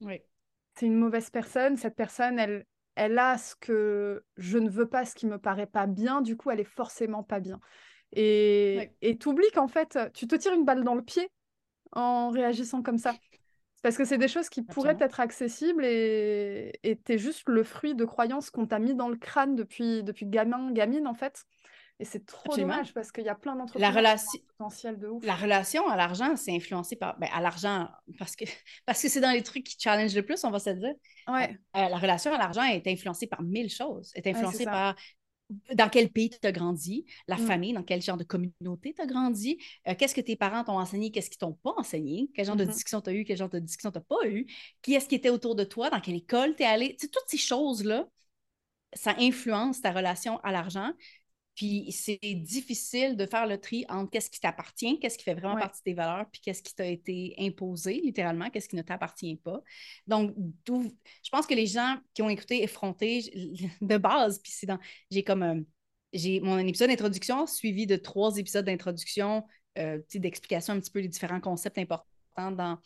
B: Oui.
A: C'est une mauvaise personne. Cette personne, elle, elle a ce que je ne veux pas, ce qui me paraît pas bien. Du coup, elle est forcément pas bien. Et tu oublies qu'en fait, tu te tires une balle dans le pied en réagissant comme ça. Parce que c'est des choses qui pourraient être accessibles et tu es juste le fruit de croyances qu'on t'a mis dans le crâne depuis, depuis gamin, gamine, en fait. Et c'est trop dommage parce qu'il y a plein d'entreprises
B: la relation...
A: de ouf.
B: La relation à l'argent, c'est influencé par. Ben, à l'argent, parce que parce que c'est dans les trucs qui challenge le plus, on va se dire.
A: Ouais.
B: Euh, la relation à l'argent est influencée par mille choses. Est influencée par dans quel pays tu as grandi, la
A: Mm.
B: famille, dans quel genre de communauté tu as grandi, euh, qu'est-ce que tes parents t'ont enseigné, qu'est-ce qu'ils t'ont pas enseigné, quel genre de
A: Mhm.
B: discussion tu as eu, quel genre de discussion tu n'as pas eu, qui est-ce qui était autour de toi, dans quelle école tu es allé. Tu sais, toutes ces choses-là, ça influence ta relation à l'argent. Puis c'est difficile de faire le tri entre qu'est-ce qui t'appartient, qu'est-ce qui fait vraiment
A: Ouais.
B: partie de tes valeurs, puis qu'est-ce qui t'a été imposé, littéralement, qu'est-ce qui ne t'appartient pas. Donc, je pense que les gens qui ont écouté Effronté de base, puis c'est dans. J'ai comme. euh, j'ai mon épisode d'introduction suivi de trois épisodes d'introduction, euh, d'explication un petit peu les différents concepts importants dans,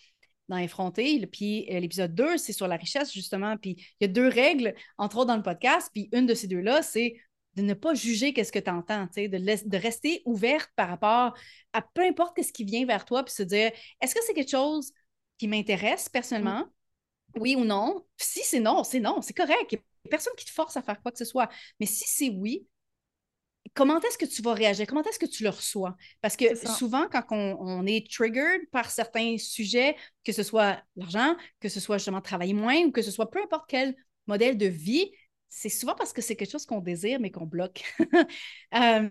B: dans Effronté. Puis euh, l'épisode 2, c'est sur la richesse, justement. Puis il y a deux règles, entre autres, dans le podcast. Puis une de ces deux-là, c'est de ne pas juger qu'est-ce que tu entends, de, rester ouverte par rapport à peu importe ce qui vient vers toi, puis se dire, est-ce que c'est quelque chose qui m'intéresse personnellement? Oui ou non? Si c'est non, c'est non, c'est correct. Il n'y a personne qui te force à faire quoi que ce soit. Mais si c'est oui, comment est-ce que tu vas réagir? Comment est-ce que tu le reçois? Parce que souvent, quand on, on est triggered par certains sujets, que ce soit l'argent, que ce soit justement travailler moins ou que ce soit peu importe quel modèle de vie, c'est souvent parce que c'est quelque chose qu'on désire mais qu'on bloque. Euh,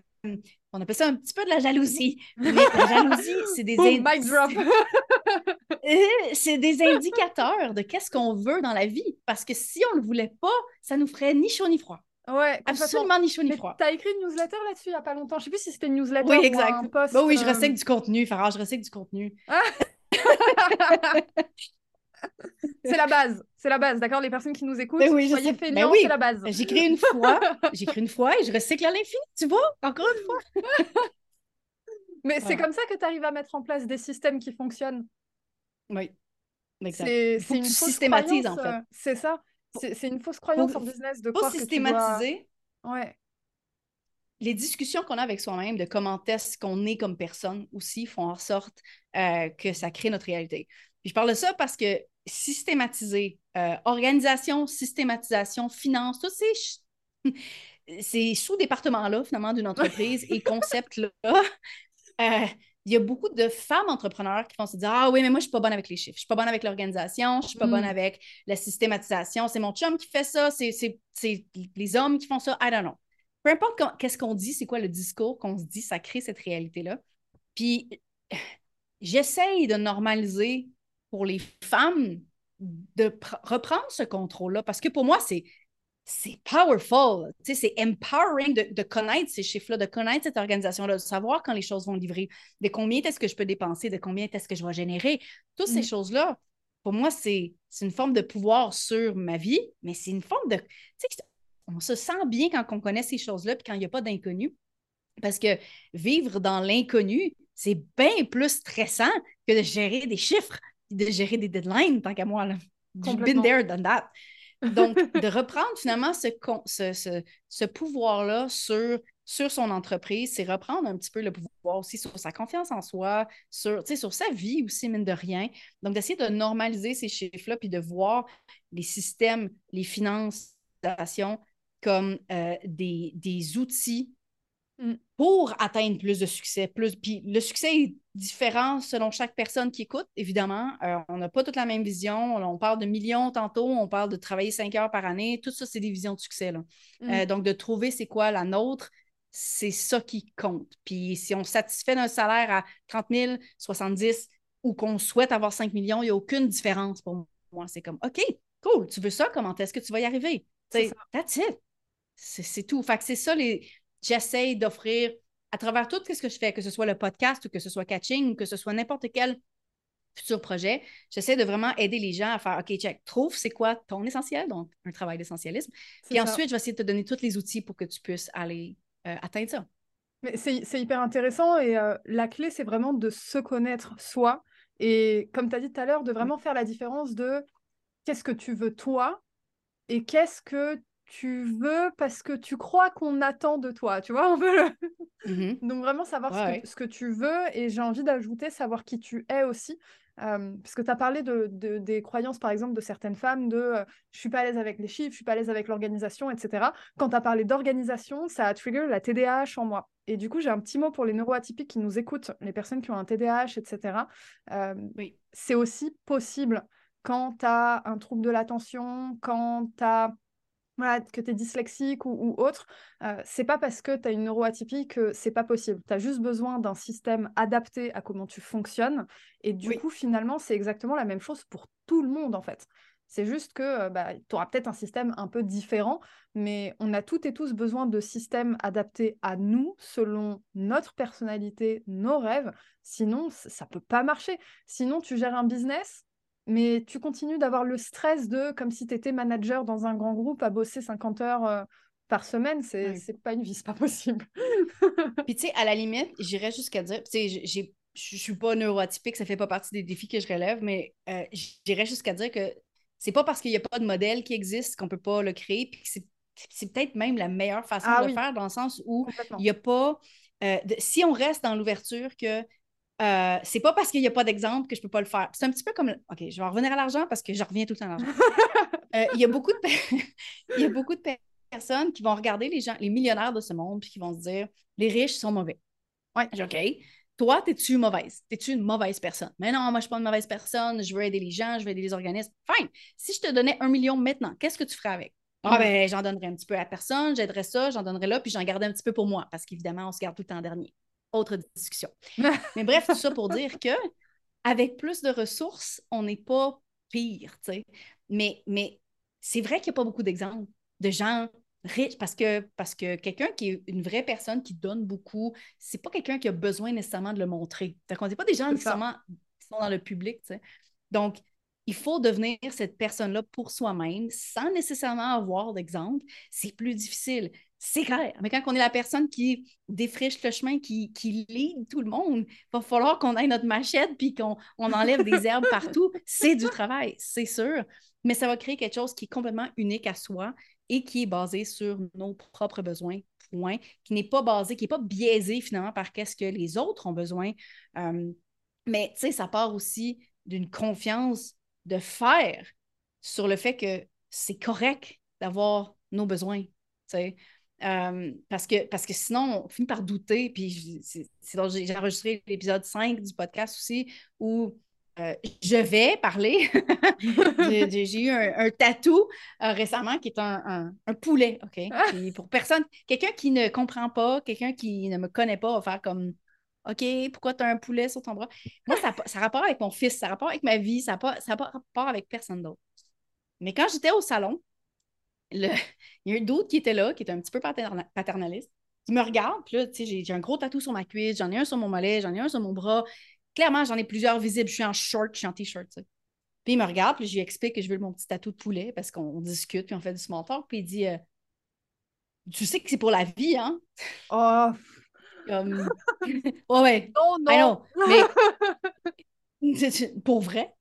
B: on appelle ça un petit peu de la jalousie. Mais la jalousie, c'est des. Euh, c'est des indicateurs de qu'est-ce qu'on veut dans la vie. Parce que si on ne le voulait pas, ça nous ferait ni chaud ni froid.
A: Ouais.
B: Absolument ni chaud ni froid.
A: t'as écrit une newsletter là-dessus il y a pas longtemps. Je sais plus si c'était une newsletter
B: Oui,
A: ou
B: exact.
A: un post.
B: Bah oui, je
A: euh,
B: recycle du contenu, Farah, je recycle du contenu.
A: C'est la base. C'est la base, d'accord? Les personnes qui nous écoutent,
B: Ben oui,
A: soyez
B: sais. Ben oui.
A: c'est la base.
B: J'écris une fois, j'écris une fois et je recycle à l'infini, tu vois? Encore une fois.
A: Mais c'est comme ça que tu arrives à mettre en place des systèmes qui fonctionnent.
B: Oui. Exact.
A: C'est une
B: tu
A: fausse
B: en
A: croyance,
B: fait.
A: euh, C'est ça. C'est une fausse croyance
B: Faut-
A: en business de
B: Faut
A: croire que tu dois...
B: systématiser
A: Ouais.
B: les discussions qu'on a avec soi-même de comment est-ce qu'on est comme personne aussi font en sorte euh, que ça crée notre réalité. Puis je parle de ça parce que systématiser, euh, organisation, systématisation, finance, tous ces, ces sous-départements-là, finalement, d'une entreprise et concepts-là, euh, il y a beaucoup de femmes entrepreneurs qui vont se dire Ah oui, mais moi, je suis pas bonne avec les chiffres, je suis pas bonne avec l'organisation, je suis pas
A: Mm.
B: bonne avec la systématisation, c'est mon chum qui fait ça, c'est c'est- c'est les hommes qui font ça, I don't know. Peu importe qu'est-ce qu'on dit, c'est quoi le discours qu'on se dit, ça crée cette réalité-là. Puis j'essaye de normaliser pour les femmes de pr- reprendre ce contrôle-là? Parce que pour moi, c'est c'est powerful, c'est empowering de, de connaître ces chiffres-là, de connaître cette organisation-là, de savoir quand les choses vont livrer, de combien est-ce que je peux dépenser, de combien est-ce que je vais générer. Toutes ces
A: Mhm.
B: choses-là, pour moi, c'est une forme de pouvoir sur ma vie, mais c'est une forme de... On se sent bien quand on connaît ces choses-là, puis quand il n'y a pas d'inconnu. Parce que vivre dans l'inconnu, c'est bien plus stressant que de gérer des chiffres, de gérer des deadlines, tant qu'à moi. Là. You've been there, done that. Donc, de reprendre finalement ce, ce, ce, ce pouvoir-là sur, sur son entreprise, c'est reprendre un petit peu le pouvoir aussi sur sa confiance en soi, sur, sur sa vie aussi, mine de rien. Donc, d'essayer de normaliser ces chiffres-là, puis de voir les systèmes, les finances, comme euh, des, des outils
A: Mm.
B: pour atteindre plus de succès. Plus... Puis le succès est différent selon chaque personne qui écoute, évidemment. Euh, on n'a pas toute la même vision. On parle de millions tantôt, on parle de travailler cinq heures par année. Tout ça, c'est des visions de succès. Là.
A: Mm.
B: Euh, donc, de trouver c'est quoi la nôtre, c'est ça qui compte. Puis si on satisfait d'un salaire à 30 000, 70 ou qu'on souhaite avoir 5 millions, il n'y a aucune différence pour moi. C'est comme, OK, cool, tu veux ça, comment est-ce que tu vas y arriver?
A: C'est
B: That's it. C'est c'est tout. Fait que c'est ça, les... j'essaye d'offrir à travers tout ce que je fais, que ce soit le podcast ou que ce soit catching ou que ce soit n'importe quel futur projet, j'essaie de vraiment aider les gens à faire OK, check, trouve c'est quoi ton essentiel, donc un travail d'essentialisme. Puis
A: ça.
B: ensuite, je vais essayer de te donner tous les outils pour que tu puisses aller euh, atteindre ça.
A: Mais c'est c'est hyper intéressant et euh, la clé, c'est vraiment de se connaître soi. Et comme tu as dit tout à l'heure, de vraiment faire la différence de qu'est-ce que tu veux toi et qu'est-ce que tu veux parce que tu crois qu'on attend de toi. Tu vois un peu le-
B: Mhm.
A: Donc vraiment savoir ce,
B: Ouais,
A: que, ce que tu veux et j'ai envie d'ajouter savoir qui tu es aussi. Euh, parce que tu as parlé de, de- des croyances, par exemple, de certaines femmes, de euh, je suis pas à l'aise avec les chiffres, je suis pas à l'aise avec l'organisation, etc. Quand tu as parlé d'organisation, ça a trigger la TDAH en moi. Et du coup, j'ai un petit mot pour les neuroatypiques qui nous écoutent, les personnes qui ont un TDAH, etc. Euh,
B: Oui.
A: c'est aussi possible quand tu as un trouble de l'attention, quand tu as voilà, que tu es dyslexique ou, autre, euh, c'est pas parce que tu as une neuroatypie que c'est pas possible. Tu as juste besoin d'un système adapté à comment tu fonctionnes. Et du coup, finalement, c'est exactement la même chose pour tout le monde, en fait. C'est juste que euh, bah, tu auras peut-être un système un peu différent, mais on a toutes et tous besoin de systèmes adaptés à nous, selon notre personnalité, nos rêves. Sinon, ça peut pas marcher. Sinon, tu gères un business, mais tu continues d'avoir le stress de, comme si tu étais manager dans un grand groupe, à bosser 50 heures euh, par semaine. C'est n'est pas une vie, c'est pas possible.
B: Puis tu sais, à la limite, j'irais jusqu'à dire, tu sais, je suis pas neuroatypique, ça fait pas partie des défis que je relève, mais euh, j'irais jusqu'à dire que c'est pas parce qu'il n'y a pas de modèle qui existe qu'on peut pas le créer, puis c'est peut-être même la meilleure façon ah de le faire, dans le sens où il n'y a pas. Euh, si on reste dans l'ouverture que euh, c'est pas parce qu'il n'y a pas d'exemple que je peux pas le faire. C'est un petit peu comme. OK, je vais en revenir à l'argent parce que je reviens tout le temps à l'argent. Euh, il y a beaucoup de il y a beaucoup de personnes qui vont regarder les gens, les millionnaires de ce monde, puis qui vont se dire les riches sont mauvais. Ouais. OK. Toi, es-tu mauvaise? Es-tu une mauvaise personne? Mais non, moi, je ne suis pas une mauvaise personne. Je veux aider les gens, je veux aider les organismes. Fine. Si je te donnais un million maintenant, qu'est-ce que tu ferais avec? Ah, ben, j'en donnerais un petit peu à personne, j'aiderais ça, j'en donnerais là, puis j'en garderais un petit peu pour moi, parce qu'évidemment, on se garde tout le temps dernier autre discussion. Mais bref, tout ça pour dire que avec plus de ressources, on n'est pas pire, tu sais. Mais, mais c'est vrai qu'il n'y a pas beaucoup d'exemples de gens riches parce que, parce que quelqu'un qui est une vraie personne qui donne beaucoup, c'est pas quelqu'un qui a besoin nécessairement de le montrer. Qu'on n'est pas des gens nécessairement qui sont dans le public, tu sais. Donc, il faut devenir cette personne-là pour soi-même sans nécessairement avoir d'exemple. C'est plus difficile. C'est clair. Mais quand on est la personne qui défriche le chemin, qui, qui lead tout le monde, il va falloir qu'on aille notre machette puis qu'on on enlève des herbes partout. C'est du travail, c'est sûr. Mais ça va créer quelque chose qui est complètement unique à soi et qui est basé sur nos propres besoins, point, qui n'est pas basé, qui n'est pas biaisé finalement par qu'est-ce que les autres ont besoin. Euh, mais tu sais, ça part aussi d'une confiance de faire sur le fait que c'est correct d'avoir nos besoins. Euh, parce, que, parce que sinon, on finit par douter. Puis j'ai enregistré l'épisode 5 du podcast aussi où euh, je vais parler. j'ai eu un, tatou euh, récemment qui est un, poulet. OK? Ah! pour personne, quelqu'un qui ne comprend pas, quelqu'un qui ne me connaît pas va faire comme OK, pourquoi tu as un poulet sur ton bras? Moi, ça, ça a rapport avec mon fils, ça a rapport avec ma vie, ça n'a pas, ça rapport avec personne d'autre. Mais quand j'étais au salon, le... il y a un d'autre qui était là, qui était un petit peu paternaliste, qui me regarde, puis là, tu sais, j'ai un gros tatou sur ma cuisse, j'en ai un sur mon mollet, j'en ai un sur mon bras. Clairement, j'en ai plusieurs visibles. Je suis en short, je suis en t-shirt, Puis il me regarde, puis je lui explique que je veux mon petit tatou de poulet parce qu'on discute, puis on fait du small talk, puis il dit euh, Tu sais que c'est pour la vie, hein?
A: Oh,
B: comme... ouais, Non, non. mais pour vrai.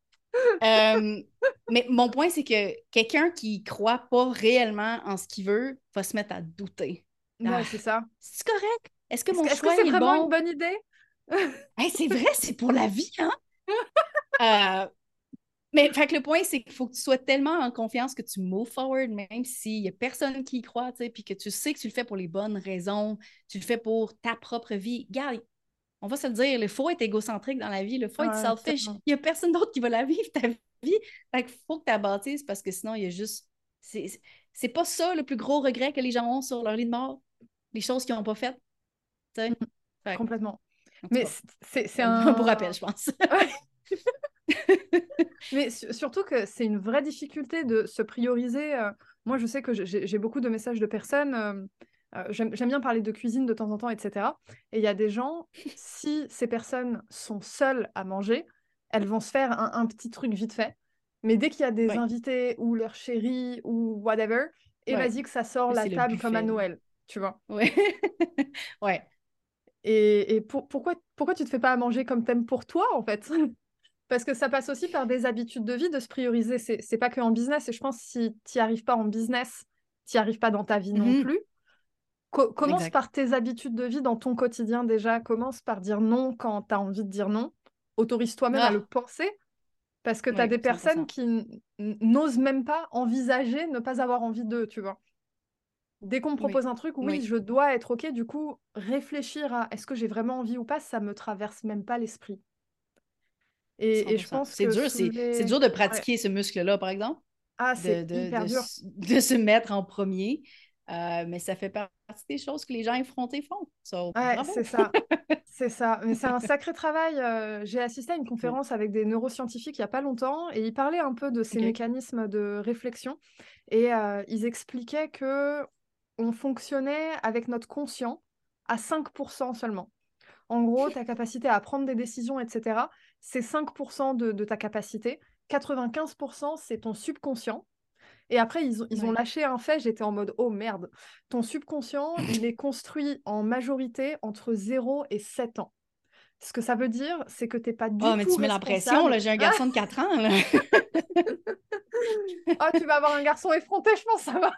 B: Euh, mais mon point, c'est que quelqu'un qui croit pas réellement en ce qu'il veut va se mettre à douter.
A: Ouais, ah, c'est ça.
B: C'est correct? Est-ce que mon
A: est
B: choix
A: est, c'est vraiment une bonne idée?
B: c'est vrai, c'est pour la vie, hein? Euh, mais fait que le point, c'est qu'il faut que tu sois tellement en confiance que tu move forward, même s'il n'y a personne qui y croit, tu sais, puis que tu sais que tu le fais pour les bonnes raisons, tu le fais pour ta propre vie. Regarde, on va se le dire, il faut être égocentrique dans la vie, il faut être selfish. Il n'y a personne d'autre qui va la vivre, ta vie. Fait qu'il faut que tu la bâtisses parce que sinon, il y a juste. C'est pas ça le plus gros regret que les gens ont sur leur lit de mort, les choses qu'ils n'ont pas faites.
A: Mm. Complètement. Mais c'est un.
B: Un beau rappel, je pense.
A: Mais surtout que c'est une vraie difficulté de se prioriser. Euh, moi, je sais que j'ai beaucoup de messages de personnes. Euh, j'aime bien parler de cuisine de temps en temps, etc. Et il y a des gens, si ces personnes sont seules à manger, elles vont se faire un, petit truc vite fait. Mais dès qu'il y a des invités ou leur chérie ou whatever, et vas-y que ça sort la table comme à Noël, tu vois.
B: Ouais. ouais.
A: Et, et pour, pourquoi, pourquoi tu te fais pas à manger comme t'aimes pour toi, en fait? Parce que ça passe aussi par des habitudes de vie, de se prioriser. C'est, pas que en business. Et je pense que si tu n'y arrives pas en business, tu n'y arrives pas dans ta vie non mhm. plus. Commence par tes habitudes de vie dans ton quotidien déjà. Commence par dire non quand tu as envie de dire non. Autorise toi-même à ah. le penser. Parce que tu as des personnes qui n'osent même pas envisager ne pas avoir envie d'eux, tu vois. Dès qu'on me propose un truc, oui, je dois être OK. Du coup, réfléchir à est-ce que j'ai vraiment envie ou pas, ça me traverse même pas l'esprit.
B: Et, je pense c'est dur, c'est dur de pratiquer ce muscle-là, par exemple?
A: ah, de,
B: de, de, se mettre en premier. Euh, mais ça fait partie des choses que les gens effrontés font.
A: c'est ça. c'est ça. Mais c'est un sacré travail. Euh, j'ai assisté à une conférence avec des neuroscientifiques il n'y a pas longtemps et ils parlaient un peu de ces mécanismes de réflexion. Et euh, ils expliquaient que on fonctionnait avec notre conscient à 5% seulement. En gros, ta capacité à prendre des décisions, etc., c'est 5% de, de ta capacité. 95%, c'est ton subconscient et après, ils, ont, ils ont lâché un fait, j'étais en mode oh merde. Ton subconscient, il est construit en majorité entre 0 et 7 ans. Ce que ça veut dire, c'est que tu n'es pas du
B: oh,
A: tout.
B: mais tu mets l'impression, j'ai un garçon de 4 ans. Là.
A: oh, tu vas avoir un garçon effronté, je pense, ça va.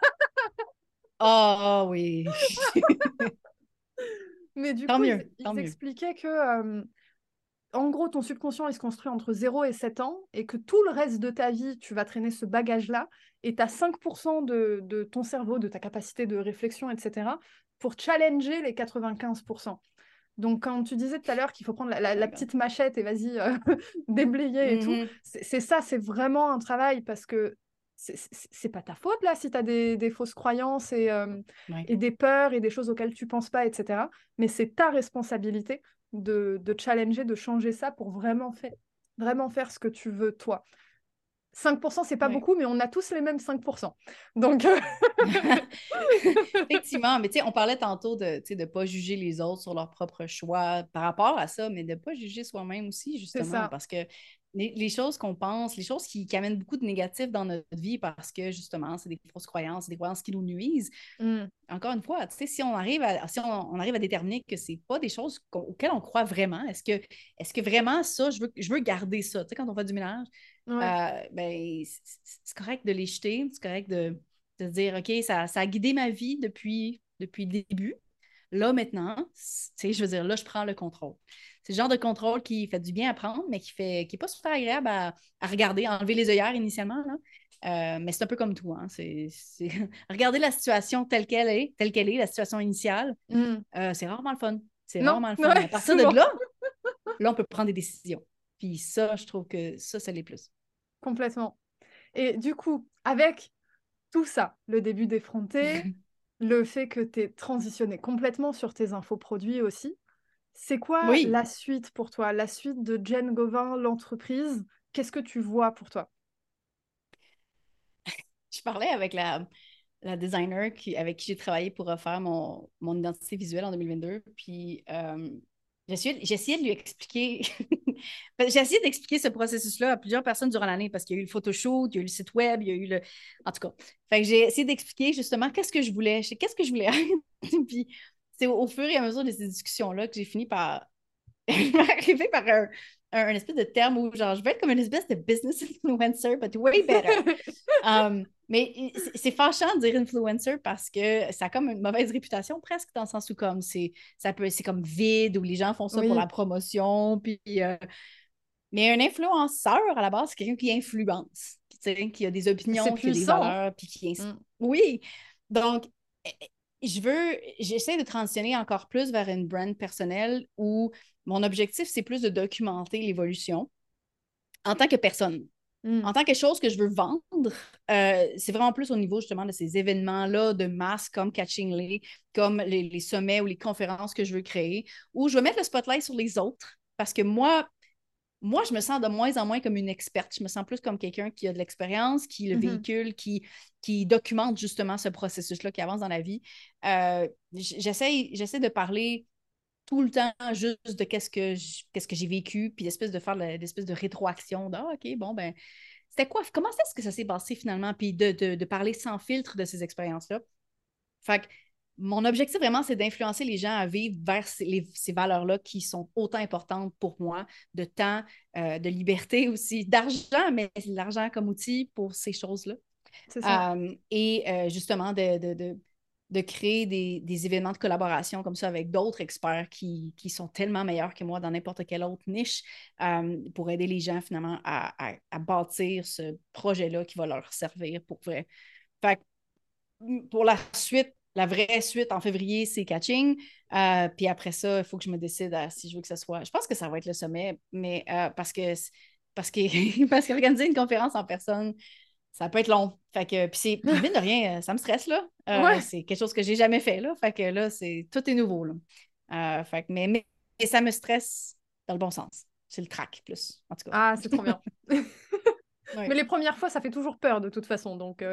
B: oh oui.
A: mais du coup, ils, expliquaient que en gros, ton subconscient, il se construit entre 0 et 7 ans et que tout le reste de ta vie, tu vas traîner ce bagage-là et tu as 5% de, ton cerveau, de ta capacité de réflexion, etc., pour challenger les 95%. Donc, quand tu disais tout à l'heure qu'il faut prendre la, petite machette et vas-y, euh, déblayer et tout, mmh c'est ça, c'est vraiment un travail parce que c'est pas ta faute là si tu as des, fausses croyances et, euh, et, des peurs et des choses auxquelles tu penses pas, etc. Mais c'est ta responsabilité de, challenger, de changer ça pour vraiment, fait, vraiment faire ce que tu veux toi. 5%, c'est pas beaucoup, mais on a tous les mêmes 5%. Donc. Euh,
B: Effectivement, mais tu sais, on parlait tantôt de ne pas juger les autres sur leur propre choix par rapport à ça, mais de ne pas juger soi-même aussi, justement, parce que les, choses qu'on pense, les choses qui, amènent beaucoup de négatifs dans notre vie parce que justement, c'est des fausses croyances, des croyances qui nous nuisent. Mm. Encore une fois, si on arrive à, si on, arrive à déterminer que c'est pas des choses auxquelles on croit vraiment, est-ce que, est que vraiment ça, je veux, je veux garder ça? Tu sais, quand on fait du ménage, euh, ben, c'est correct de les jeter, c'est correct de, de dire, OK, ça, ça, a guidé ma vie depuis, depuis le début. Là, maintenant, je veux dire, là, je prends le contrôle. C'est le genre de contrôle qui fait du bien à prendre, mais qui n'est qui est pas super agréable à, regarder, enlever les œillères initialement. Là. Euh, mais c'est un peu comme tout. Hein. C'est, Regarder la situation telle qu'elle est, telle qu'elle est, la situation initiale, mm. euh, c'est rarement le fun. C'est rarement le fun. à partir de là, là, on peut prendre des décisions. Puis ça, je trouve que ça, ça l'est plus.
A: Complètement. Et du coup, avec tout ça, le début d'effronter, le fait que tu es transitionné complètement sur tes infoproduits aussi, c'est quoi la suite pour toi? La suite de Jen Gauvin, l'entreprise Qu'est-ce que tu vois pour toi?
B: Je parlais avec la, la designer qui, avec qui j'ai travaillé pour refaire mon, mon, identité visuelle en 2022. Puis euh, essayé de lui expliquer. j'ai essayé d'expliquer ce processus-là à plusieurs personnes durant l'année parce qu'il y a eu le photoshoot, il y a eu le site web, il y a eu le. En tout cas. J'ai essayé d'expliquer justement qu'est-ce que je voulais, qu'est-ce que je voulais. puis c'est au, fur et à mesure de ces discussions-là que j'ai fini par arriver par un, un, espèce de terme où genre je vais être comme une espèce de business influencer, but way better. um, mais c'est fâchant de dire influencer parce que ça a comme une mauvaise réputation presque dans le sens où comme c'est ça peut c'est comme vide où les gens font ça pour la promotion puis euh, mais un influenceur à la base c'est quelqu'un qui influence qui a des opinions qui a des valeurs puis qui mm. oui donc je veux, j'essaie de transitionner encore plus vers une brand personnelle où mon objectif, c'est plus de documenter l'évolution en tant que personne. Hmm. En tant que chose que je veux vendre, euh, c'est vraiment plus au niveau justement de ces événements-là de masse comme Catching Lee, comme les, les, sommets ou les conférences que je veux créer, où je veux mettre le spotlight sur les autres. Parce que moi, moi, je me sens de moins en moins comme une experte. Je me sens plus comme quelqu'un qui a de l'expérience, qui le mm-hmm. véhicule, qui, qui documente justement ce processus-là qui avance dans la vie. Euh, j'essaie, j'essaie de parler tout le temps juste de qu'est-ce que, qu'est-ce que j'ai vécu, puis d'espèce de faire l'espèce de rétroaction. Ah, OK, bon, ben, c'était quoi? Comment est-ce que ça s'est passé finalement? Puis de, de, de, parler sans filtre de ces expériences-là. Fait que mon objectif vraiment, c'est d'influencer les gens à vivre vers ces, valeurs-là qui sont autant importantes pour moi, de temps, euh, de liberté aussi, d'argent, mais l'argent comme outil pour ces choses-là. Euh, et euh, justement, de, de, créer des, événements de collaboration comme ça avec d'autres experts qui, sont tellement meilleurs que moi dans n'importe quelle autre niche pour aider les gens finalement à, à bâtir ce projet-là qui va leur servir pour vrai. Fait pour la suite, la vraie suite en février, c'est Catching. Euh, puis après ça, il faut que je me décide si je veux que ce soit. Je pense que ça va être le sommet, mais euh, parce que parce que parce qu'organiser une conférence en personne, ça peut être long. Fait que, puis c'est, mine de rien, euh, ça me stresse, là. Euh, c'est quelque chose que j'ai jamais fait, là. Fait que là, c'est, tout est nouveau, là. Euh, fait que, mais, mais, ça me stresse dans le bon sens. C'est le track, plus, en tout cas.
A: Ah, c'est trop bien. Mais les premières fois, ça fait toujours peur, de toute façon. Donc,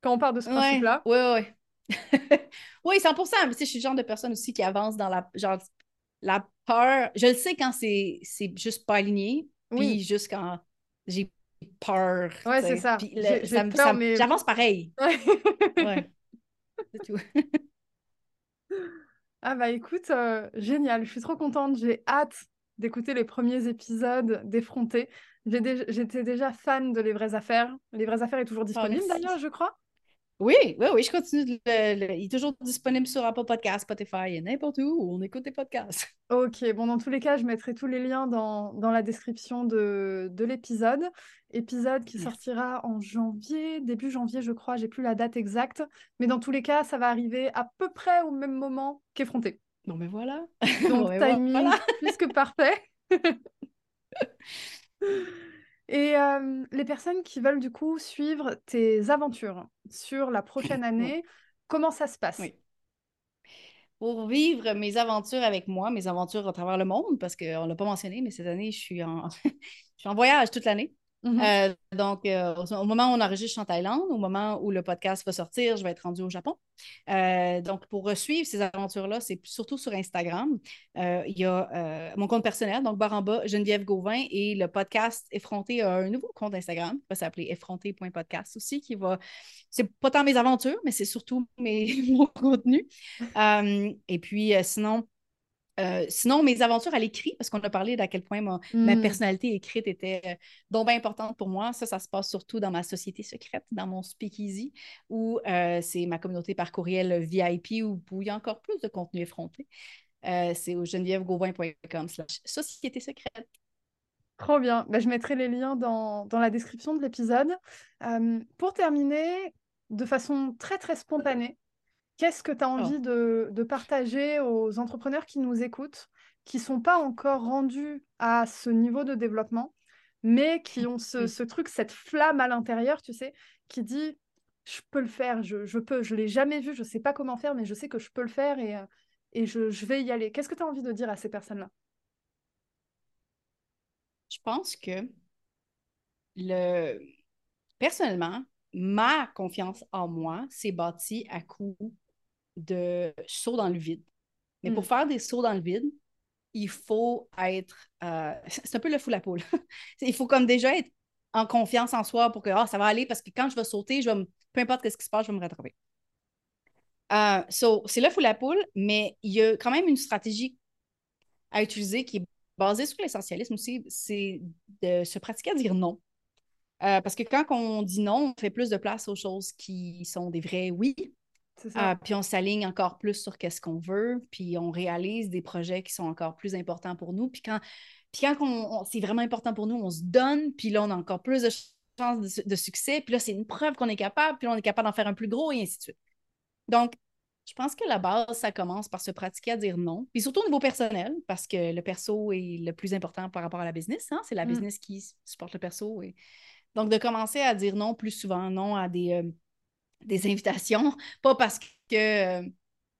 A: quand on part de ce principe-là...
B: Oui, oui, oui. oui, 100 Tu sais, je suis le genre de personne aussi qui avance dans la... Genre, la peur... Je le sais quand c'est juste pas aligné, puis juste quand j'ai peur.
A: Ouais, c'est ça.
B: J'avance pareil. Ouais. C'est tout.
A: ah bah écoute, euh, génial. Je suis trop contente. J'ai hâte d'écouter les premiers épisodes d'Effronter. J'étais déjà fan de Les Vraies Affaires. Les Vraies Affaires est toujours ah, disponible d'ailleurs, je crois.
B: Oui, oui, oui, je continue. il est toujours disponible sur Apple Podcasts, Spotify et n'importe où où on écoute des podcasts.
A: Ok, bon, dans tous les cas, je mettrai tous les liens dans, dans la description de, de l'épisode. Épisode qui sortira en janvier, début janvier, je crois, j'ai plus la date exacte. Mais dans tous les cas, ça va arriver à peu près au même moment qu'effronté.
B: Non, mais voilà.
A: Donc, timing plus que parfait. Et les personnes qui veulent du coup suivre tes aventures sur la prochaine année, comment ça se passe?
B: Pour vivre mes aventures avec moi, mes aventures à travers le monde, parce qu'on ne l'a pas mentionné, mais cette année, je suis en, je suis en voyage toute l'année. Mm-hmm. Euh, donc, euh, au moment où on enregistre, je suis en Thaïlande. Au moment où le podcast va sortir, je vais être rendu au Japon. Euh, donc, pour suivre ces aventures-là, c'est surtout sur Instagram. il y a mon compte personnel, donc barre en bas, Geneviève Gauvin, et le podcast Effronté a un nouveau compte Instagram qui va s'appeler effronté.podcast aussi, qui va. C'est pas tant mes aventures, mais c'est surtout mes... mon contenu. et puis, sinon, euh, sinon, mes aventures à l'écrit, parce qu'on a parlé d'à quel point ma, hmm. personnalité écrite était euh, donc bien importante pour moi. Ça, ça se passe surtout dans ma société secrète, dans mon speakeasy, où euh, c'est ma communauté par courriel VIP, où, il y a encore plus de contenu effronté. c'est au genevièvegauvin.com slash société secrète.
A: Trop bien. Ben, je mettrai les liens dans, dans la description de l'épisode. pour terminer, de façon très, très spontanée, Qu'est-ce que tu as envie de, partager aux entrepreneurs qui nous écoutent, qui ne sont pas encore rendus à ce niveau de développement, mais qui ont ce, truc, cette flamme à l'intérieur, tu sais, qui dit je peux le faire, je, je peux, je l'ai jamais vu, je ne sais pas comment faire, mais je sais que je peux le faire et, euh, et je, je vais y aller. Qu'est-ce que tu as envie de dire à ces personnes-là?
B: Je pense que le personnellement, ma confiance en moi s'est bâtie à coup de sauts dans le vide. Mais pour mm. faire des sauts dans le vide, il faut être. Euh, c'est un peu le fou la poule. il faut comme déjà être en confiance en soi pour que ah, ça va aller parce que quand je vais sauter, je vais peu importe ce qui se passe, je vais me rattraper. Euh, c'est le fou la poule, mais il y a quand même une stratégie à utiliser qui est basée sur l'essentialisme aussi, c'est de se pratiquer à dire non. Euh, parce que quand on dit non, on fait plus de place aux choses qui sont des vrais oui ah, puis on s'aligne encore plus sur qu'est-ce qu'on veut, puis on réalise des projets qui sont encore plus importants pour nous. Puis quand, puis quand c'est vraiment important pour nous, on se donne, puis là, on a encore plus de chances de, succès, puis là, c'est une preuve qu'on est capable, puis là, on est capable d'en faire un plus gros, et ainsi de suite. Donc, je pense que la base, ça commence par se pratiquer à dire non, puis surtout au niveau personnel, parce que le perso est le plus important par rapport à la business. Hein? C'est la mm. business qui supporte le perso. Et... Donc, de commencer à dire non plus souvent, non à des, euh, des invitations, pas parce que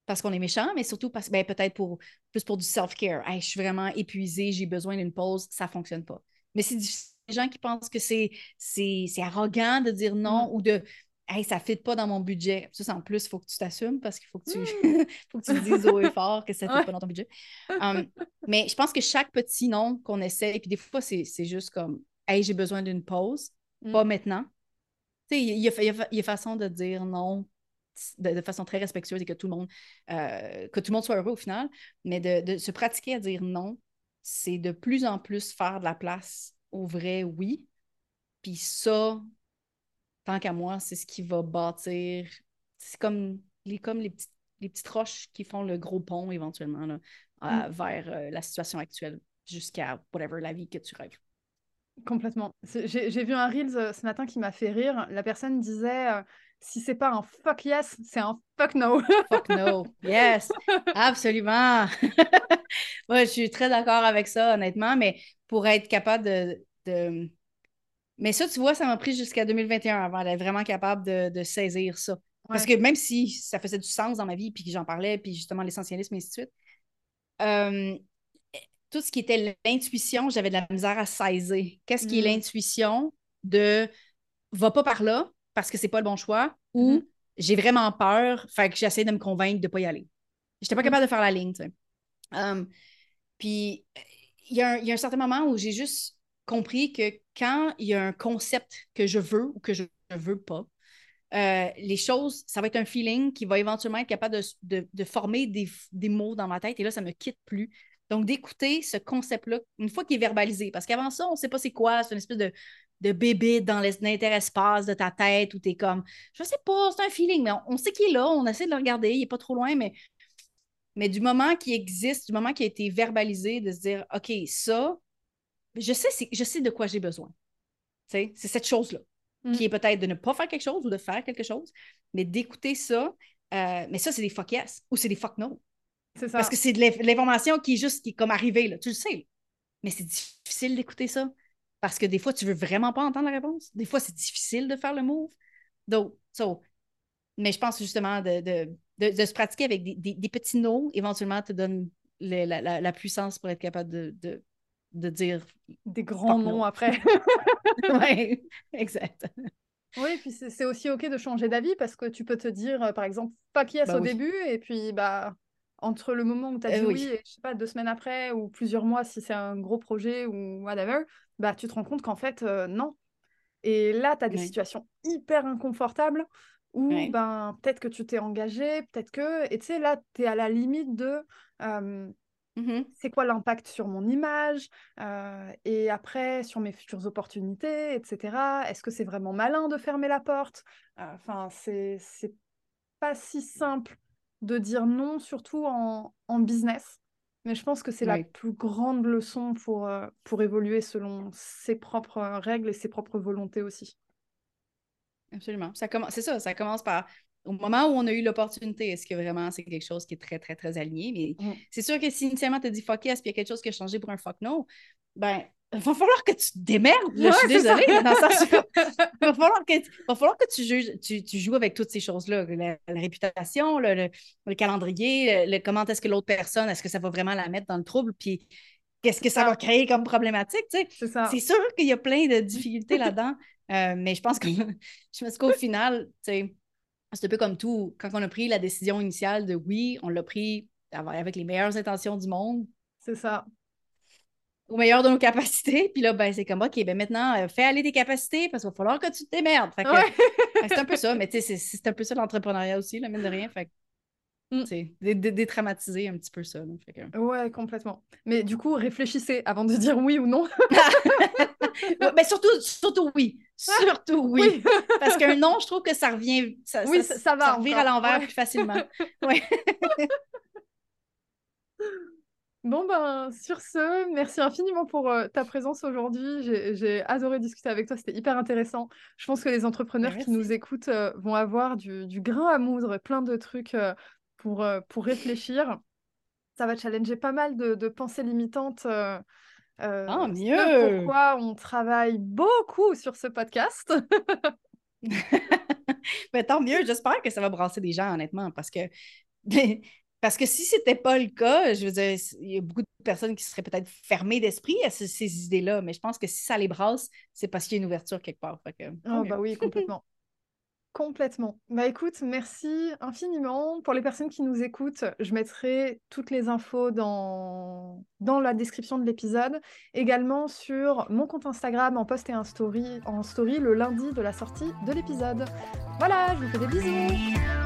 B: parce qu'on est méchant, mais surtout parce ben, peut-être pour plus pour du self-care. je suis vraiment épuisée, j'ai besoin d'une pause, ça ne fonctionne pas. Mais c'est des gens qui pensent que c'est, c'est, arrogant de dire non mm. ou de Hey, ça ne fit pas dans mon budget. Ça, en plus, il faut que tu t'assumes parce qu'il faut que tu mm. faut que tu dises haut et fort que ça ne fit pas dans ton budget. Hum, mais je pense que chaque petit non qu'on essaie, puis des fois, c'est, juste comme Hey, j'ai besoin d'une pause, pas Il y, a, y, a, façon de dire non de, façon très respectueuse et que tout le monde euh, que tout le monde soit heureux au final, mais de, se pratiquer à dire non, c'est de plus en plus faire de la place au vrai oui. Puis ça, tant qu'à moi, c'est ce qui va bâtir. C'est comme les, comme les, petites, les petites roches qui font le gros pont éventuellement là, mm. vers euh, la situation actuelle jusqu'à whatever la vie que tu rêves.
A: Complètement. J'ai vu un Reels euh, ce matin qui m'a fait rire. La personne disait euh, si c'est pas un fuck yes, c'est un fuck no.
B: fuck no. Yes, absolument. Moi, je suis très d'accord avec ça, honnêtement, mais pour être capable de, Mais ça, tu vois, ça m'a pris jusqu'à 2021 avant d'être vraiment capable de, saisir ça. Parce que même si ça faisait du sens dans ma vie, puis que j'en parlais, puis justement l'essentialisme, et ainsi de suite, euh, tout ce qui était l'intuition, j'avais de la misère à saisir. Qu'est-ce qui est mm. l'intuition de va pas par là parce que c'est pas le bon choix ou mm-hmm. j'ai vraiment peur, fait que j'essaie de me convaincre de pas y aller. J'étais pas mm. capable de faire la ligne, tu sais. Um, puis il y, a un certain moment où j'ai juste compris que quand il y a un concept que je veux ou que je ne veux pas, euh, les choses, ça va être un feeling qui va éventuellement être capable de, former des, des, mots dans ma tête et là, ça ne me quitte plus. Donc, d'écouter ce concept-là, une fois qu'il est verbalisé, parce qu'avant ça, on ne sait pas c'est quoi, c'est une espèce de, de bébé dans l'interespace de ta tête où tu es comme, je sais pas, c'est un feeling, mais on, sait qu'il est là, on essaie de le regarder, il n'est pas trop loin, mais, mais du moment qu'il existe, du moment qu'il a été verbalisé, de se dire, OK, ça, je sais, je sais de quoi j'ai besoin. C'est cette chose-là, qui mm. est peut-être de ne pas faire quelque chose ou de faire quelque chose, mais d'écouter ça. Euh, mais ça, c'est des fuck yes ou c'est des fuck no. Parce que c'est de l'information qui est juste qui est comme arrivée, là. tu le sais. Mais c'est difficile d'écouter ça. Parce que des fois, tu veux vraiment pas entendre la réponse. Des fois, c'est difficile de faire le move. Donc, so, mais je pense justement de, de, se pratiquer avec des, petits noms, éventuellement, te donne la, puissance pour être capable de, de, dire.
A: Des grands noms après.
B: oui, exact.
A: Oui, puis c'est aussi OK de changer d'avis parce que tu peux te dire, euh, par exemple, pas qui bah au début, et puis bah entre le moment où tu as eh dit oui. et je sais pas, deux semaines après ou plusieurs mois si c'est un gros projet ou whatever, bah tu te rends compte qu'en fait, euh, non. Et là, tu as des situations hyper inconfortables où ben, peut-être que tu t'es engagé, peut-être que. Et tu sais, là, tu es à la limite de. Mmh c'est quoi l'impact sur mon image euh, et après sur mes futures opportunités, etc. Est-ce que c'est vraiment malin de fermer la porte? Enfin, c'est pas si simple de dire non, surtout en, business. Mais je pense que c'est la plus grande leçon pour, euh, pour évoluer selon ses propres règles et ses propres volontés aussi.
B: Absolument. Ça c'est ça, ça commence par au moment où on a eu l'opportunité, est-ce que vraiment c'est quelque chose qui est très, très, très aligné? Mais mmh. c'est sûr que si initialement tu as dit fuck yes, puis il y a quelque chose qui a changé pour un fuck no, ben il va falloir que tu te démerdes. je suis désolée. Dans il va falloir que, va falloir que tu, juges, tu, joues avec toutes ces choses-là. La, réputation, le, calendrier, le, comment est-ce que l'autre personne, est-ce que ça va vraiment la mettre dans le trouble? Puis qu'est-ce que ça va créer comme problématique? C'est sûr qu'il y a plein de difficultés là-dedans. Euh, mais je pense que je pense qu'au final, c'est un peu comme tout. Quand on a pris la décision initiale de oui, on l'a pris avec les meilleures intentions du monde.
A: C'est ça
B: au meilleur de nos capacités. Puis là, ben, c'est comme, OK, ben maintenant, euh, fais aller tes capacités parce qu'il va falloir que tu te démerdes. c'est un peu ça, mais tu sais, c'est un peu ça l'entrepreneuriat aussi, là, mine de rien. Fait mm. détraumatiser un petit peu ça.
A: Là, Ouais, complètement. Mais du coup, réfléchissez avant de dire oui ou non.
B: mais surtout, surtout oui. Surtout oui. Parce qu'un non, je trouve que ça revient. Ça, oui, ça, va. Ça revient à l'envers plus facilement. Ouais.
A: Bon, ben, sur ce, merci infiniment pour euh, ta présence aujourd'hui. J'ai adoré discuter avec toi, c'était hyper intéressant. Je pense que les entrepreneurs qui nous écoutent euh, vont avoir du, grain à moudre, plein de trucs euh, pour, pour réfléchir. Ça va challenger pas mal de, pensées limitantes.
B: oh, mieux!
A: Pourquoi on travaille beaucoup sur ce podcast.
B: Mais tant mieux, j'espère que ça va brasser des gens, honnêtement, parce que Parce que si ce n'était pas le cas, je veux dire, il y a beaucoup de personnes qui seraient peut-être fermées d'esprit à ces, idées-là, mais je pense que si ça les brasse, c'est parce qu'il y a une ouverture quelque part.
A: oh, bah oui, complètement. complètement. Bah écoute, merci infiniment. Pour les personnes qui nous écoutent, je mettrai toutes les infos dans, dans la description de l'épisode. Également sur mon compte Instagram en post et en story, en story le lundi de la sortie de l'épisode. Voilà, je vous fais des bisous.